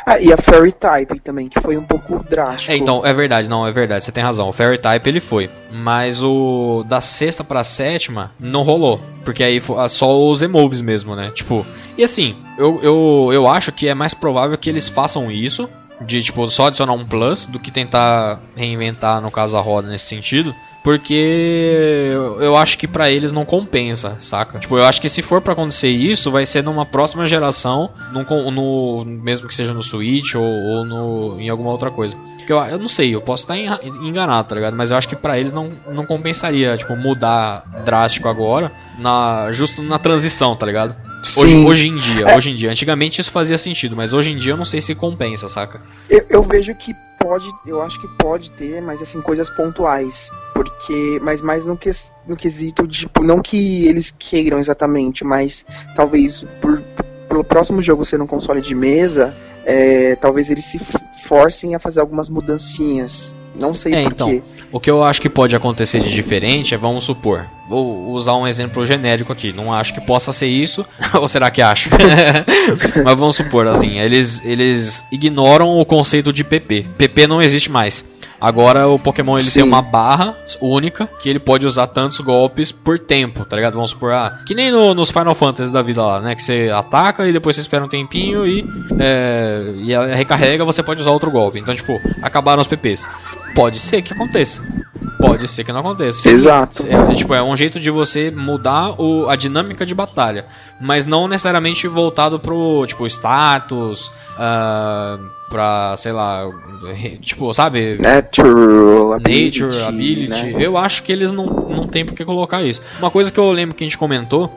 Ah, e a Fairy Type também, que foi um pouco drástico. É, então, é verdade, não, é verdade, você tem razão. O Fairy Type ele foi, mas o da sexta pra sétima não rolou, porque aí só os emoves mesmo, né? Tipo, e assim, eu, eu, eu acho que é mais provável que eles façam isso, de tipo só adicionar um plus, do que tentar reinventar, no caso, a roda nesse sentido. Porque eu acho que pra eles não compensa, saca? Tipo, eu acho que se for pra acontecer isso, vai ser numa próxima geração, num no, mesmo que seja no Switch ou, ou no, em alguma outra coisa. Porque eu, eu não sei, eu posso estar enganado, tá ligado? Mas eu acho que pra eles não, não compensaria, tipo, mudar drástico agora, na, justo na transição, tá ligado? Hoje, hoje em dia, É. hoje em dia. Antigamente isso fazia sentido, mas hoje em dia eu não sei se compensa, saca? Eu, eu vejo que pode, eu acho que pode ter, mas assim, coisas pontuais. Porque, mas mais no, que, no quesito de, tipo, não que eles queiram exatamente, mas talvez por, pelo próximo jogo ser um console de mesa, é, talvez eles se forcem a fazer algumas mudancinhas. Não sei É, então. quê. O que eu acho que pode acontecer de diferente é, vamos supor, vou usar um exemplo genérico aqui, não acho que possa ser isso, ou será que acho? Mas vamos supor, assim, eles, eles ignoram o conceito de PP. PP não existe mais. Agora o Pokémon ele Sim. tem uma barra única que ele pode usar tantos golpes por tempo, tá ligado? Vamos supor, ah, que nem no- nos Final Fantasy da vida lá, né? Que você ataca e depois você espera um tempinho e, é, e ela recarrega, você pode usar outro golpe. Então, tipo, acabaram os PPs. Pode ser que aconteça. Pode ser que não aconteça. Exato. É, tipo, é um jeito de você mudar o, a dinâmica de batalha. Mas não necessariamente voltado pro, tipo, status, ah, pra, sei lá, tipo, sabe? Natural, ability, Nature, ability. né? Eu acho que eles não, não tem por que colocar isso. Uma coisa que eu lembro que a gente comentou,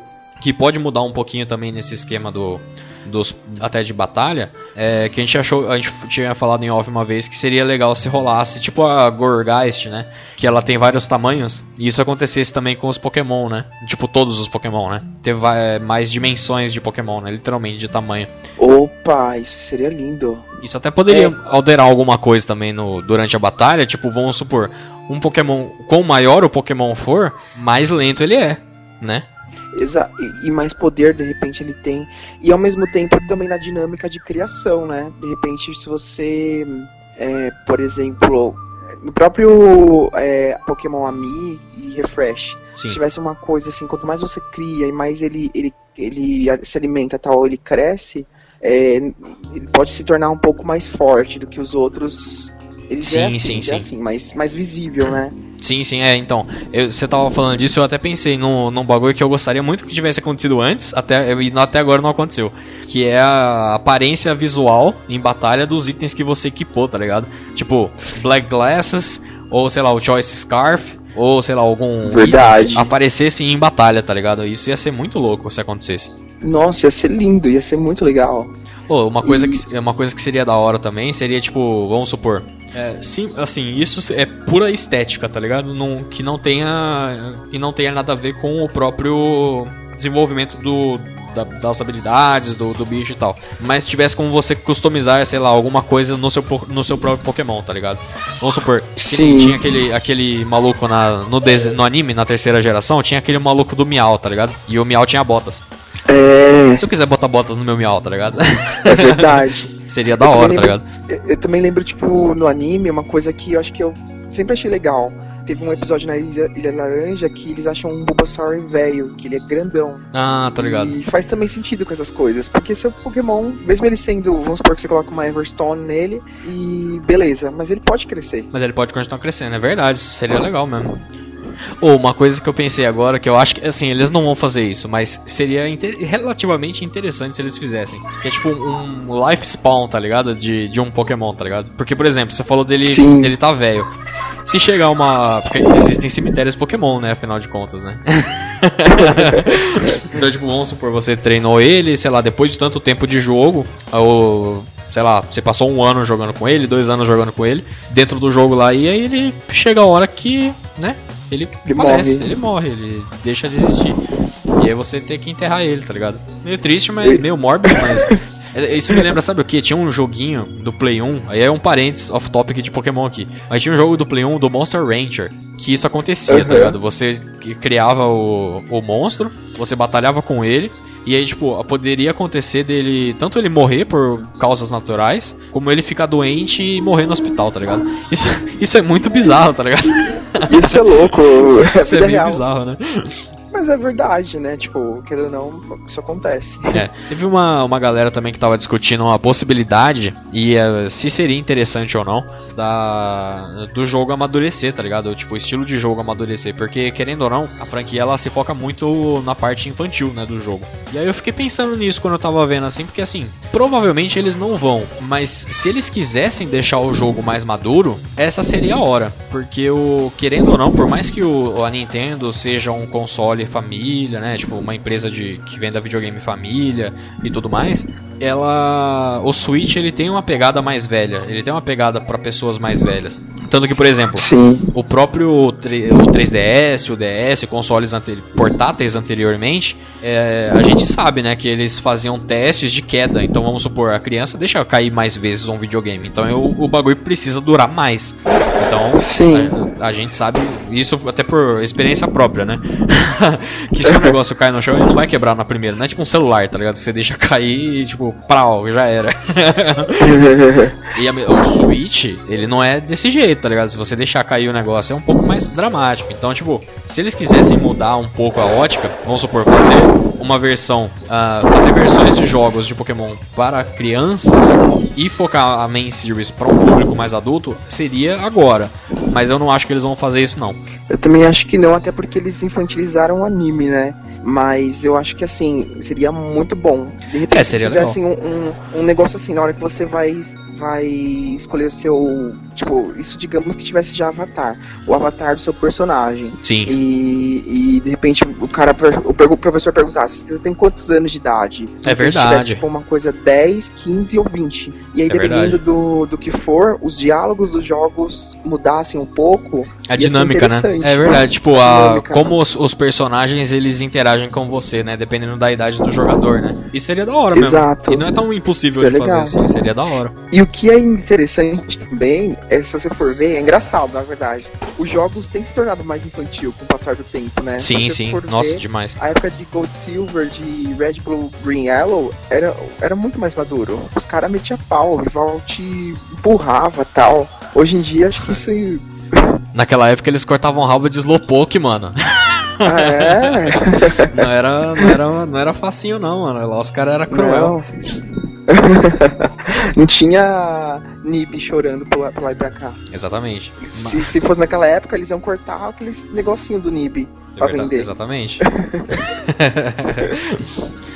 que pode mudar um pouquinho também nesse esquema do dos até de batalha, é que a gente achou, a gente tinha falado em off uma vez que seria legal se rolasse tipo a Gorgeist, né? Que ela tem vários tamanhos e isso acontecesse também com os Pokémon, né? Tipo todos os Pokémon, né? Ter mais dimensões de Pokémon, né? Literalmente de tamanho. Opa, isso seria lindo. Isso até poderia É. alterar alguma coisa também no, durante a batalha. Tipo, vamos supor, um Pokémon, quanto maior o Pokémon for, mais lento ele é, né? Exa e, mais poder, de repente, ele tem. E ao mesmo tempo também na dinâmica de criação, né? De repente, se você, é, por exemplo, no próprio é, Pokémon Ami e Refresh, se Sim. tivesse uma coisa assim, quanto mais você cria e mais ele, ele, ele se alimenta tal, ele cresce, é, ele pode se tornar um pouco mais forte do que os outros. Ele já é Sim, assim, sim, já é sim. assim, mais, mais visível, né? Sim, sim, é. Então, eu- você tava falando disso, eu até pensei num, num bagulho que eu gostaria muito que tivesse acontecido antes, até, e até agora não aconteceu. Que é a aparência visual em batalha dos itens que você equipou, tá ligado? Tipo, Black Glasses, ou sei lá, o Choice Scarf, ou sei lá, algum. Verdade. item aparecesse em batalha, tá ligado? Isso ia ser muito louco se acontecesse. Nossa, ia ser lindo, ia ser muito legal. Pô, uma coisa, E- que, uma coisa que seria da hora também seria, tipo, vamos supor. É, sim, assim, isso é pura estética, tá ligado? Não, que não tenha. Que não tenha nada a ver com o próprio desenvolvimento do, da- das habilidades do, do bicho e tal. Mas tivesse como você customizar, sei lá, alguma coisa no seu, no seu próprio Pokémon, tá ligado? Vamos supor, Sim. tinha aquele, aquele maluco na, no, no anime, na terceira geração, tinha aquele maluco do Miau, tá ligado? E o Miau tinha botas. É, Se eu quiser botar botas no meu Miau, tá ligado? é verdade. Seria da Eu hora, tá lembro- ligado? Eu, eu também lembro, tipo, no anime, uma coisa que eu acho que eu sempre achei legal. Teve um episódio na Ilha, Ilha Laranja que eles acham um Bulbasaur velho, que ele é grandão. Ah, tá ligado. E faz também sentido com essas coisas, porque seu Pokémon, mesmo ele sendo, vamos supor que você coloca uma Everstone nele, e beleza, mas ele pode crescer. Mas ele pode continuar crescendo, é verdade, seria legal mesmo. Ou uma coisa que eu pensei agora, que eu acho que, assim, eles não vão fazer isso, mas seria inte- relativamente interessante se eles fizessem. Que é tipo um life spawn, tá ligado? De, de um Pokémon, tá ligado? Porque, por exemplo, você falou dele, Sim. dele tá velho. Se chegar uma. Porque existem cemitérios Pokémon, né? Afinal de contas, né? então, tipo, vamos supor, você treinou ele, sei lá, depois de tanto tempo de jogo, ou. Sei lá, você passou um ano jogando com ele, dois anos jogando com ele, dentro do jogo lá, e aí ele chega a hora que, né? Ele, Ele falece, morre. ele morre, ele deixa de existir. E aí você tem que enterrar ele, tá ligado? Meio triste, mas meio mórbido, mas. É, Isso me lembra, sabe o que? Tinha um joguinho do Play 1, aí é um parênteses off-topic de Pokémon aqui. Mas tinha um jogo do Play 1 do Monster Rancher, que isso acontecia, tá Uhum. ligado? Você que criava o, o monstro, você batalhava com ele, e aí, tipo, poderia acontecer dele, tanto ele morrer por causas naturais, como ele ficar doente e morrer no hospital, tá ligado? Isso, isso é muito bizarro, tá ligado? Isso é louco, é Isso é vida bem real. bizarro, né? Mas é verdade, né? Tipo, querendo ou não, isso acontece. É, teve uma, uma galera também que tava discutindo uma possibilidade, e eh, se seria interessante ou não, da, do jogo amadurecer, tá ligado? Tipo, o estilo de jogo amadurecer, porque querendo ou não, a franquia ela se foca muito na parte infantil, né, do jogo. E aí eu fiquei pensando nisso quando eu tava vendo assim, porque assim, provavelmente eles não vão, mas se eles quisessem deixar o jogo mais maduro, essa seria a hora, porque o querendo ou não, por mais que o, a Nintendo seja um console família, né, tipo uma empresa de que venda videogame família e tudo mais, ela o Switch ele tem uma pegada mais velha, ele tem uma pegada para pessoas mais velhas. Tanto que, por exemplo, Sim. o próprio o 3DS, o DS, consoles anteri- portáteis anteriormente, é, a gente sabe, né, que eles faziam testes de queda. Então vamos supor, a criança deixa cair mais vezes um videogame. Então eu- o bagulho precisa durar mais. Então Sim. a, a gente sabe isso até por experiência própria, né? que se o negócio cai no chão, ele não vai quebrar na primeira. Não é tipo um celular, tá ligado? Você deixa cair e tipo, prau, já era. E a o Switch, ele não é desse jeito, tá ligado? Se você deixar cair o negócio, é um pouco mais dramático. Então, tipo, se eles quisessem mudar um pouco a ótica, vamos supor, fazer uma versão, ah, fazer versões de jogos de Pokémon para crianças e focar a main series para um público mais adulto, seria agora. Mas eu não acho que eles vão fazer isso, não. Eu também acho que não, até porque eles infantilizaram o anime, né? Mas eu acho que assim, seria muito bom. De repente, É, se fizessem um, um, um negócio assim, na hora que você vai, vai escolher o seu. Tipo, isso digamos que tivesse já avatar. O avatar do seu personagem. Sim. E, e de repente o cara, o professor perguntasse, você tem quantos anos de idade? É verdade. tivesse tipo, uma coisa 10, 15 ou 20. E aí, É dependendo verdade. do, do que for, os diálogos dos jogos mudassem um pouco. A dinâmica, né? É verdade. Tipo, a, Dinâmica. como os, os personagens eles interagem com você, né? Dependendo da idade do jogador, né? Isso seria da hora mesmo. Exato. E não é tão impossível de fazer legal. assim, seria da hora. E o que é interessante também, é se você for ver, é engraçado, na verdade. Os jogos têm se tornado mais infantil com o passar do tempo, né? Sim, sim. Nossa, ver, demais. A época de Gold Silver, de Red Blue, Green Yellow, era, era muito mais maduro. Os caras metiam pau, o rival te empurrava tal. Hoje em dia, acho que isso aí. Naquela época eles cortavam rabo de Slowpoke, mano. Ah, é. Não era, não era, não era facinho não, mano. Lá os caras eram cruel. Não. Não tinha Nib chorando pra lá, pra lá e pra cá. Exatamente. Se, se fosse naquela época, eles iam cortar aqueles negocinho do Nib pra Verdade- vender. Exatamente.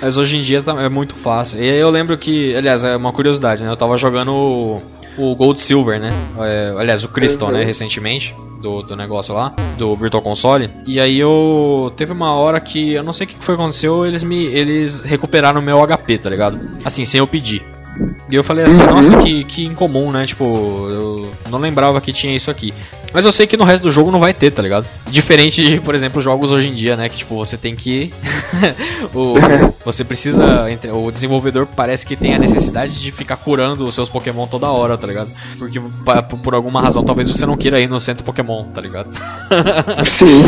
Mas hoje em dia tá- é muito fácil. E aí eu lembro que, aliás, é uma curiosidade, né? Eu tava jogando o, o Gold Silver, né? É, aliás, o Crystal, Uhum. né? Recentemente, do, do negócio lá, do Virtual Console. E aí eu. Teve uma hora que eu não sei o que foi que aconteceu, eles me. Eles recuperaram o meu HP, tá ligado? Assim, sem eu pedir. E eu falei assim, Uhum. nossa, que, que incomum, né? Tipo, eu não lembrava que tinha isso aqui. Mas eu sei que no resto do jogo não vai ter, tá ligado? Diferente de, por exemplo, jogos hoje em dia, né? Que tipo, você tem que. o, você precisa. O desenvolvedor parece que tem a necessidade de ficar curando os seus Pokémon toda hora, tá ligado? Porque por alguma razão talvez você não queira ir no centro Pokémon, tá ligado? Sim.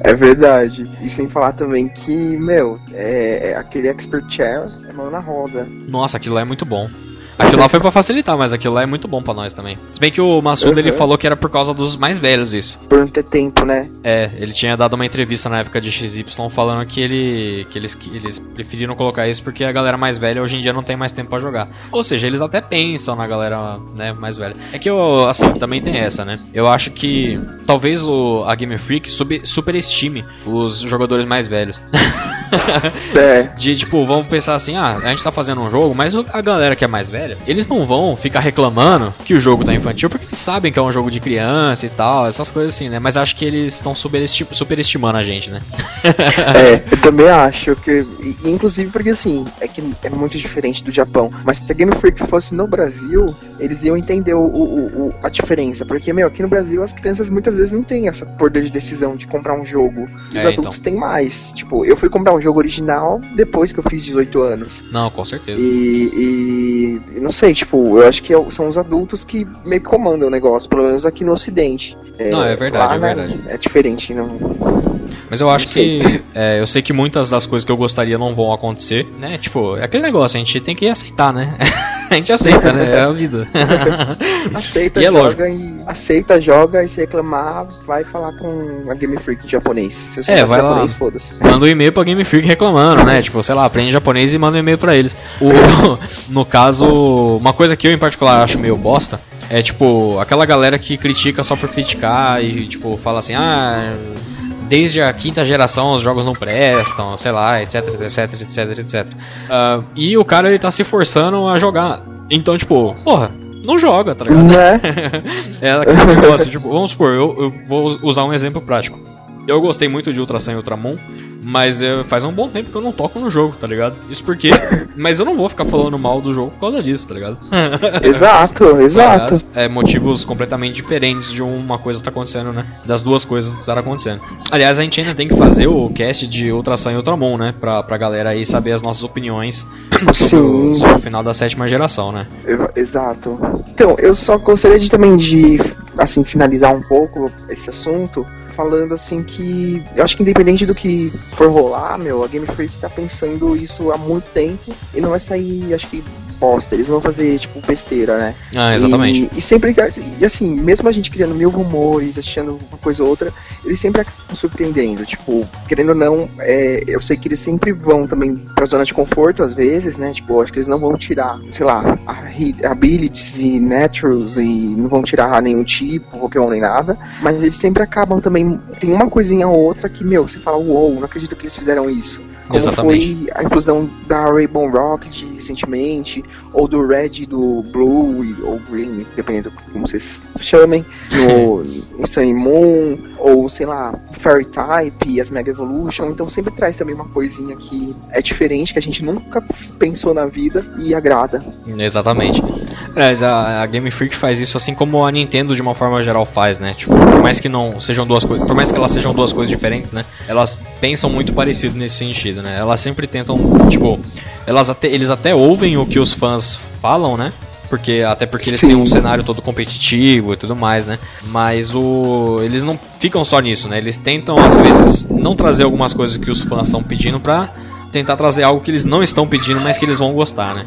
é verdade. E sem falar também que, meu, é, é aquele expert chair é mão na roda. Nossa, aquilo lá é muito bom. Aquilo lá foi pra facilitar, mas aquilo lá é muito bom pra nós também. Se bem que o Massuda ele Uhum. falou que era por causa dos mais velhos isso. Por não ter tempo, né? É, ele tinha dado uma entrevista na época de XY falando que ele que eles que eles preferiram colocar isso porque a galera mais velha hoje em dia não tem mais tempo pra jogar. Ou seja, eles até pensam na galera, né, mais velha. É que eu assim, também tem essa, né? Eu acho que talvez o a Game Freak sub, superestime os jogadores mais velhos. É. De tipo, vamos pensar assim, ah, a gente tá fazendo um jogo, mas a galera que é mais velha, eles não vão ficar reclamando que o jogo tá infantil, porque eles sabem que é um jogo de criança e tal, essas coisas assim, né? Mas acho que eles estão superesti- superestimando a gente, né? É, eu também acho que. Inclusive porque assim, é que é muito diferente do Japão. Mas se a Game Freak fosse no Brasil, eles iam entender o, o- o- a diferença. Porque, meu, aqui no Brasil as crianças muitas vezes não têm essa poder de decisão de comprar um jogo. Os É, adultos têm mais. Tipo, eu fui comprar um jogo original depois que eu fiz 18 anos. Não, com certeza. E- e não sei, tipo, eu acho que é são os adultos que meio que comandam o negócio, pelo menos aqui no ocidente. Não, é verdade, é né, verdade. É diferente, não. Mas eu acho que. é, eu sei que muitas das coisas que eu gostaria não vão acontecer, né? Tipo, é aquele negócio, a gente tem que aceitar, né? a gente aceita, né? É a vida. Aceita, E é joga e. Aceita, joga e se reclamar, vai falar com a Game Freak em japonês. Se você É, vai lá. japonês, foda-se. manda um e-mail pra Game Freak reclamando, né? Tipo, sei lá, aprende japonês e manda um e-mail pra eles. O, no caso, uma coisa que eu em particular acho meio bosta é tipo aquela galera que critica só por criticar e tipo fala assim, ah. Desde a quinta geração os jogos não prestam, sei lá, etc, etc, etc, etc. Ah, e o cara ele tá se forçando a jogar. Então, tipo, porra, não joga, tá ligado? Né? É aquele negócio, tipo, vamos supor, eu, eu vou usar um exemplo prático. Eu gostei muito de Ultra Sun e Ultramon, mas eh, faz um bom tempo que eu não toco no jogo, tá ligado? Isso porque. mas eu não vou ficar falando mal do jogo por causa disso, tá ligado? exato, exato. Aliás, é motivos completamente diferentes de uma coisa tá acontecendo, né? Das duas coisas estar acontecendo. Aliás, a gente ainda tem que fazer o cast de Ultra Sun e Ultramon, né? Pra, pra galera aí saber as nossas opiniões sobre, sobre o final da sétima geração, né? Exato. Então, eu só gostaria de também de, assim, finalizar um pouco esse assunto falando assim que eu acho que independente do que for rolar, meu, a Game Freak tá pensando isso há muito tempo e não vai sair, acho que bosta. Eles vão fazer, tipo, besteira, né? Ah, exatamente. E, e sempre, que- e assim, mesmo a gente criando mil rumores, achando uma coisa ou outra, eles sempre acabam surpreendendo. Tipo, querendo ou não, é, eu sei que eles sempre vão também pra zona de conforto, às vezes, né? Tipo, acho que eles não vão tirar, sei lá, abilities e naturals e não vão tirar nenhum tipo, Pokémon nem nada. Mas eles sempre acabam também. Tem uma coisinha ou outra que, meu, você fala, uou, não acredito que eles fizeram isso. Como Exatamente. foi a inclusão da Rainbow Rocket recentemente, ou do Red e do Blue, ou Green, dependendo como vocês chamem, no Sun Moon, ou sei lá, Fairy Type as Mega Evolution. Então sempre traz também uma coisinha que é diferente, que a gente nunca pensou na vida e agrada. Exatamente. Aliás, a, a Game Freak faz isso assim como a Nintendo de uma forma geral faz, né? Tipo, por mais que não sejam duas coisas, por mais que elas sejam duas coisas diferentes, né? Elas pensam muito parecido nesse sentido, né? Elas sempre tentam, tipo, elas até, eles até ouvem o que os fãs falam, né? Porque até porque eles Sim. têm um cenário todo competitivo e tudo mais, né? Mas o eles não ficam só nisso, né? Eles tentam às vezes não trazer algumas coisas que os fãs estão pedindo pra tentar trazer algo que eles não estão pedindo, mas que eles vão gostar, né?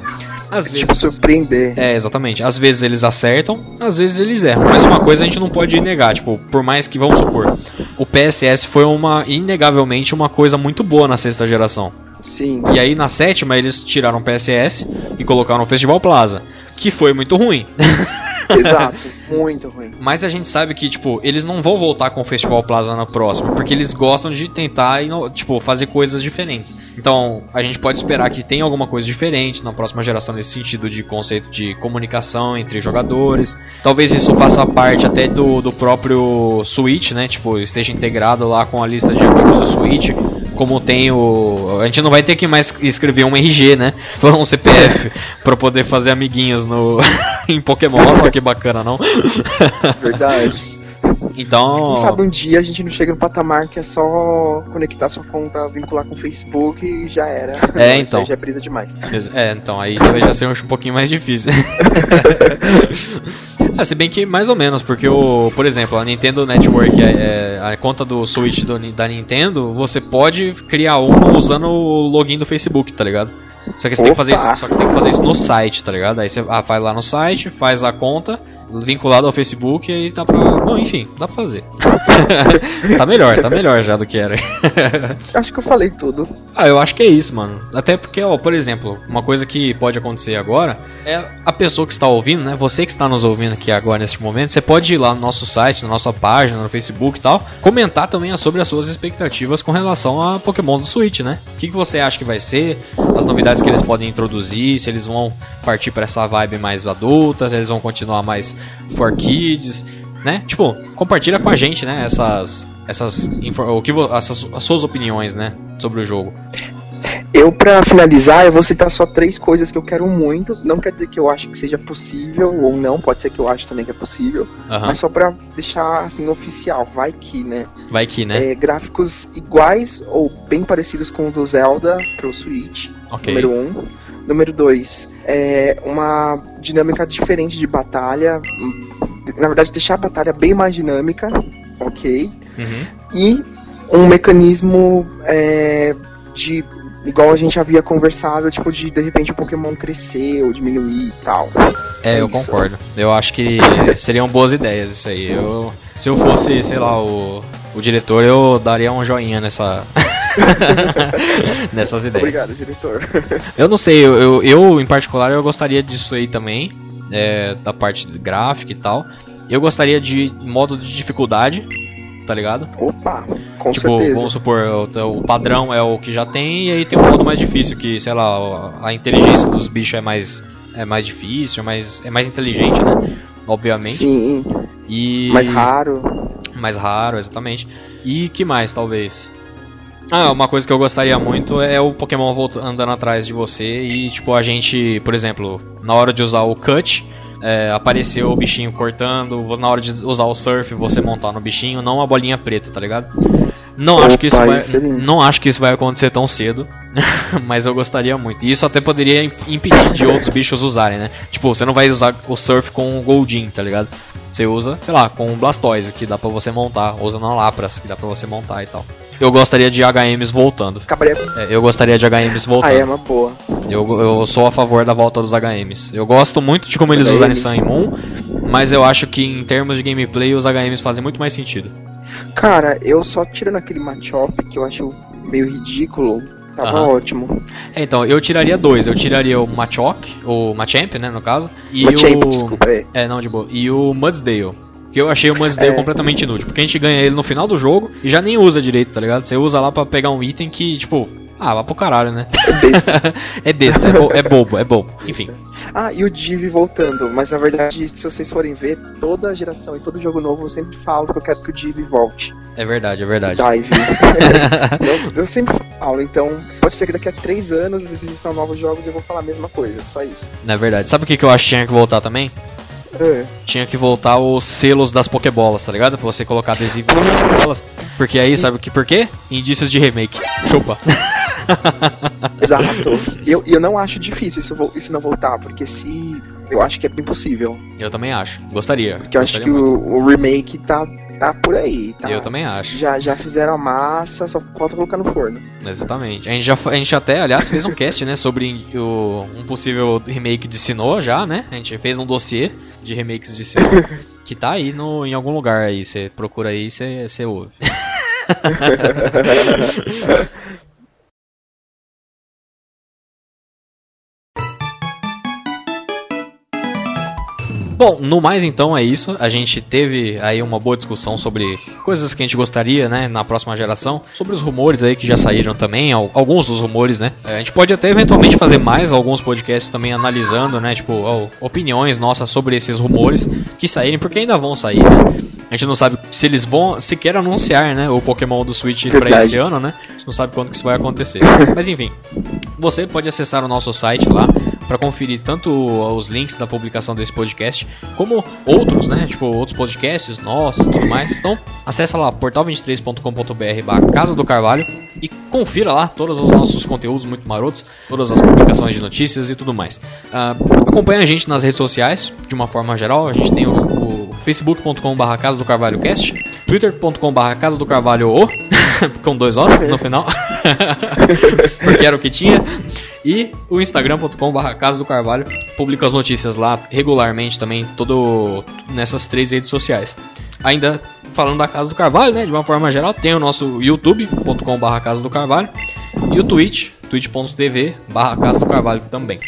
Às Tipo, vezes surpreender. é, exatamente. Às vezes eles acertam, às vezes eles erram. Mas uma coisa a gente não pode negar, tipo, por mais que, vamos supor, o PSS foi uma, inegavelmente, uma coisa muito boa na sexta geração. Sim. E aí na sétima eles tiraram o PSS e colocaram o Festival Plaza, que foi muito ruim. Exato. Muito ruim. Mas a gente sabe que, tipo, eles não vão voltar com o Festival Plaza na próxima, porque eles gostam de tentar, tipo, fazer coisas diferentes. Então, a gente pode esperar que tenha alguma coisa diferente na próxima geração nesse sentido de conceito de comunicação entre jogadores. Talvez isso faça parte até do, do próprio Switch, né? Tipo, esteja integrado lá com a lista de amigos do Switch, como tem o. A gente não vai ter que mais escrever um RG, né? Um CPF pra poder fazer amiguinhos no em Pokémon. Só que bacana, não? Verdade. Então. Quem sabe um dia a gente não chega no patamar que é só conectar sua conta, vincular com o Facebook e já era. É, Isso então. aí já é brisa demais. É, então aí talvez já seja um pouquinho mais difícil. Ah, se bem que mais ou menos, porque o, por exemplo, a Nintendo Network, é, é, a conta do Switch do da Nintendo, você pode criar uma usando o login do Facebook, tá ligado? Só que você tem que fazer isso, só que você tem que fazer isso no site, tá ligado? Aí você ah, faz lá no site, faz a conta vinculado ao Facebook e aí tá pra. Bom, enfim, dá pra fazer. tá melhor, tá melhor já do que era. Acho que eu falei tudo. Ah, eu acho que é isso, mano. Até porque, ó, por exemplo, uma coisa que pode acontecer agora é a pessoa que está ouvindo, né? Você que está nos ouvindo aqui agora neste momento, você pode ir lá no nosso site, na nossa página, no Facebook e tal, comentar também sobre as suas expectativas com relação a Pokémon do Switch, né? O que, que você acha que vai ser, as novidades que eles podem introduzir, se eles vão partir para essa vibe mais adulta, se eles vão continuar mais for kids, né? Tipo, compartilha com a gente, né? Essas, essas, o que, essas, as suas opiniões, né? Sobre o jogo. Eu, pra finalizar, eu vou citar só três coisas que eu quero muito. Não quer dizer que eu acho que seja possível ou não, pode ser que eu acho também que é possível. Aham. Mas só pra deixar assim oficial, vai que, né? Vai que, né? É, gráficos iguais ou bem parecidos com o do Zelda pro Switch, ok. número um. Número dois, é uma dinâmica diferente de batalha. Na verdade, deixar a batalha bem mais dinâmica, ok? Uhum. e um mecanismo é, de igual a gente havia conversado, tipo de de repente o Pokémon crescer ou diminuir e tal. É, É eu isso. concordo. Eu acho que seriam boas ideias isso aí. Eu, se eu fosse, sei lá, o, o diretor, eu daria um joinha nessa. nessas ideias. Obrigado, diretor. Eu não sei, eu, eu, eu, em particular eu gostaria disso aí também. é, da parte gráfica e tal. Eu gostaria de modo de dificuldade, tá ligado? Opa, com tipo, certeza. vamos supor, o, o padrão é o que já tem, e aí tem um modo mais difícil, que, sei lá, a inteligência dos bichos é mais, é mais difícil, é mais, é mais inteligente, né? Obviamente. Sim, E mais raro. mais raro, exatamente. E que mais, talvez? Ah, uma coisa que eu gostaria muito é o Pokémon andando atrás de você e, tipo, a gente, por exemplo, na hora de usar o Cut, é, apareceu o bichinho cortando, na hora de usar o Surf, você montar no bichinho, não a bolinha preta, tá ligado? Não acho que isso Opa, vai, não acho que isso vai acontecer tão cedo, mas eu gostaria muito. E isso até poderia im- impedir de outros bichos usarem, né? Tipo, você não vai usar o Surf com o Goldin, tá ligado? Você usa, sei lá, com o Blastoise, que dá pra você montar, ou usando a Lapras, que dá pra você montar e tal. Eu gostaria de HMs voltando. É, eu gostaria de HMs Ah, voltando. é uma boa. Eu, eu sou a favor da volta dos HMs. Eu gosto muito de como eles usarem Sun e Moon, mas eu acho que em termos de gameplay os HMs fazem muito mais sentido. Cara, eu só tirando aquele Machop que eu acho meio ridículo, tava Aham. ótimo. É, então, eu tiraria dois. Eu tiraria o Machop, o Machamp, né, no caso. E Machamp, o... desculpa, é. É, não, de boa. E o Mudsdale. Que eu achei o Mudsdale É. completamente inútil. Porque a gente ganha ele no final do jogo e já nem usa direito, tá ligado? Você usa lá pra pegar um item que, tipo... Ah, vai pro caralho, né? É besta. é é, bo- é bobo, é bobo. Enfim. Ah, e o Div voltando, mas na verdade, se vocês forem ver, toda geração e todo jogo novo eu sempre falo que eu quero que o Div volte. É verdade, é verdade. Dive. eu, eu sempre falo, então pode ser que daqui a três anos existam novos jogos e eu vou falar a mesma coisa, só isso. É verdade. Sabe o que, que eu acho que tinha que voltar também? É. Tinha que voltar os selos das Pokébolas, tá ligado? Pra você colocar adesivo nas Pokébolas. Porque aí, sabe o que por quê? Indícios de remake. Chupa. Exato. E eu, eu não acho difícil isso, isso não voltar, porque se. Eu acho que é impossível. Eu também acho. Gostaria. Porque eu acho que Gostaria o, o remake tá, tá por aí. Tá? Eu também acho. Já, já fizeram a massa, só falta colocar no forno. Exatamente. A gente, já, a gente até, aliás, fez um cast, né, sobre o, um possível remake de Sinnoh já, né? A gente fez um dossiê de remakes de Sinnoh, que tá aí no, em algum lugar aí. Você procura aí, você você ouve. Bom, no mais então é isso. A gente teve aí uma boa discussão sobre coisas que a gente gostaria, né, na próxima geração, sobre os rumores aí que já saíram também, al- alguns dos rumores, né. É, A gente pode até eventualmente fazer mais alguns podcasts também analisando, né, tipo, opiniões nossas sobre esses rumores que saírem, porque ainda vão sair, né. A gente não sabe se eles vão sequer anunciar, né, o Pokémon do Switch pra Verdade. esse ano, né? A gente não sabe quando que isso vai acontecer. Mas enfim, você pode acessar o nosso site lá para conferir tanto os links da publicação desse podcast, como outros, né? Tipo, outros podcasts e tudo mais. Então, acessa lá portal23.com.br barra Casa do Carvalho e confira lá todos os nossos conteúdos muito marotos, todas as publicações de notícias e tudo mais. Ah, acompanha a gente nas redes sociais, de uma forma geral. A gente tem o facebook.com.br Casa do Carvalho Cast, twitter.com.br Casa do Carvalho O, com dois Os no final, porque era o que tinha. E o instagram.com.br Casa do Carvalho publica as notícias lá regularmente também, todo nessas três redes sociais. Ainda falando da Casa do Carvalho, né, de uma forma geral, tem o nosso youtube.com.br Casa do Carvalho e o Twitch, twitch.tv barra Casa do Carvalho também.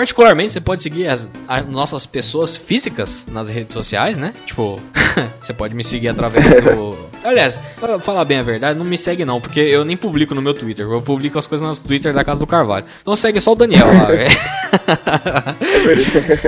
Particularmente, você pode seguir as, as nossas pessoas físicas nas redes sociais, né? Tipo, você pode me seguir através do. Aliás, pra falar bem a verdade, não me segue não, porque eu nem publico no meu Twitter. Eu publico as coisas no Twitter da Casa do Carvalho. Então segue só o Daniel lá, velho.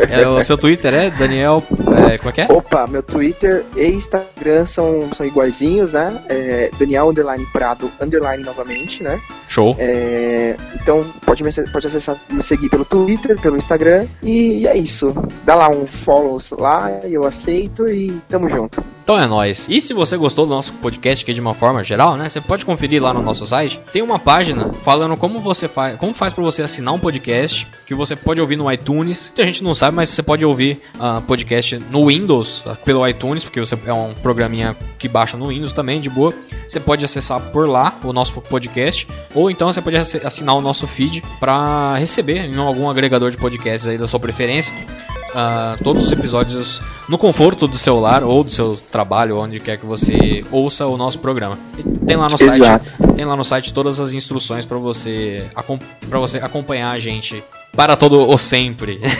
é, o seu Twitter é Daniel. É, como é que é? Opa, meu Twitter e Instagram são, são iguaizinhos, né? É Daniel Underline Prado Underline novamente, né? Show. É, então pode me, pode acessar, me seguir pelo Twitter, pelo Instagram e é isso. Dá lá um follow lá, eu aceito e tamo junto. Então é nóis. E se você gostou do nosso podcast aqui de uma forma geral, né? Você pode conferir lá no nosso site. Tem uma página falando como você faz, como faz para você assinar um podcast que você pode ouvir no iTunes. Que a gente não sabe, mas você pode ouvir ah, podcast no Windows ah, pelo iTunes, porque você é um programinha que baixa no Windows também, de boa. Você pode acessar por lá o nosso podcast, ou então você pode assi- assinar o nosso feed para receber em algum agregador de podcasts aí da sua preferência ah, todos os episódios no conforto do seu lar ou do seu trabalho, onde quer que você ouça o nosso programa. Tem lá no Exato. site, tem lá no site todas as instruções para você para você acompanhar a gente para todo o sempre.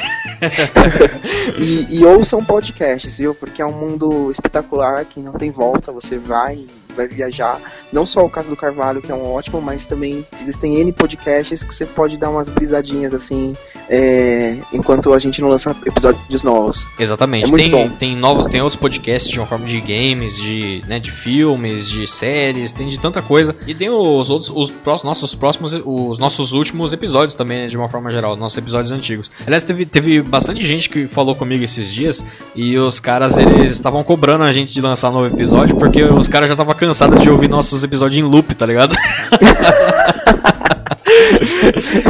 E, e ouçam podcasts, viu? Porque é um mundo espetacular que não tem volta. Você vai vai viajar. Não só o caso do Carvalho, que é um ótimo, mas também existem N podcasts que você pode dar umas brisadinhas assim, é, enquanto a gente não lança episódios novos. Exatamente. É muito tem, bom. tem novos, tem outros podcasts de uma forma de games, de, né, de filmes, de séries, tem de tanta coisa. E tem os outros, os próximos, nossos próximos, os nossos últimos episódios também, né, de uma forma geral, nossos episódios antigos. Aliás, teve, teve bastante gente que falou comigo esses dias e os caras eles estavam cobrando a gente de lançar um novo episódio porque os caras já estavam cansados de ouvir nossos episódios em loop, tá ligado?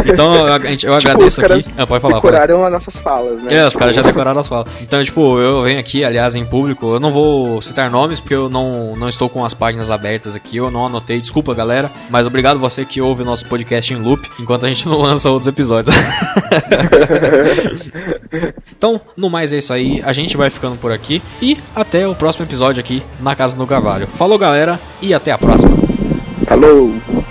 então eu, a gente- eu Tipo, agradeço aqui. Ah, pode falar, pode. Decoraram as nossas falas, né? É, os caras já decoraram as falas. Então, tipo, eu venho aqui, aliás, em público, eu não vou citar nomes porque eu não, não estou com as páginas abertas aqui, eu não anotei, desculpa galera, mas obrigado você que ouve o nosso podcast em loop enquanto a gente não lança outros episódios. então, no mais é isso aí, a gente vai ficando por aqui e até o próximo episódio aqui na Casa do Carvalho. Falou galera e até a próxima. Falou!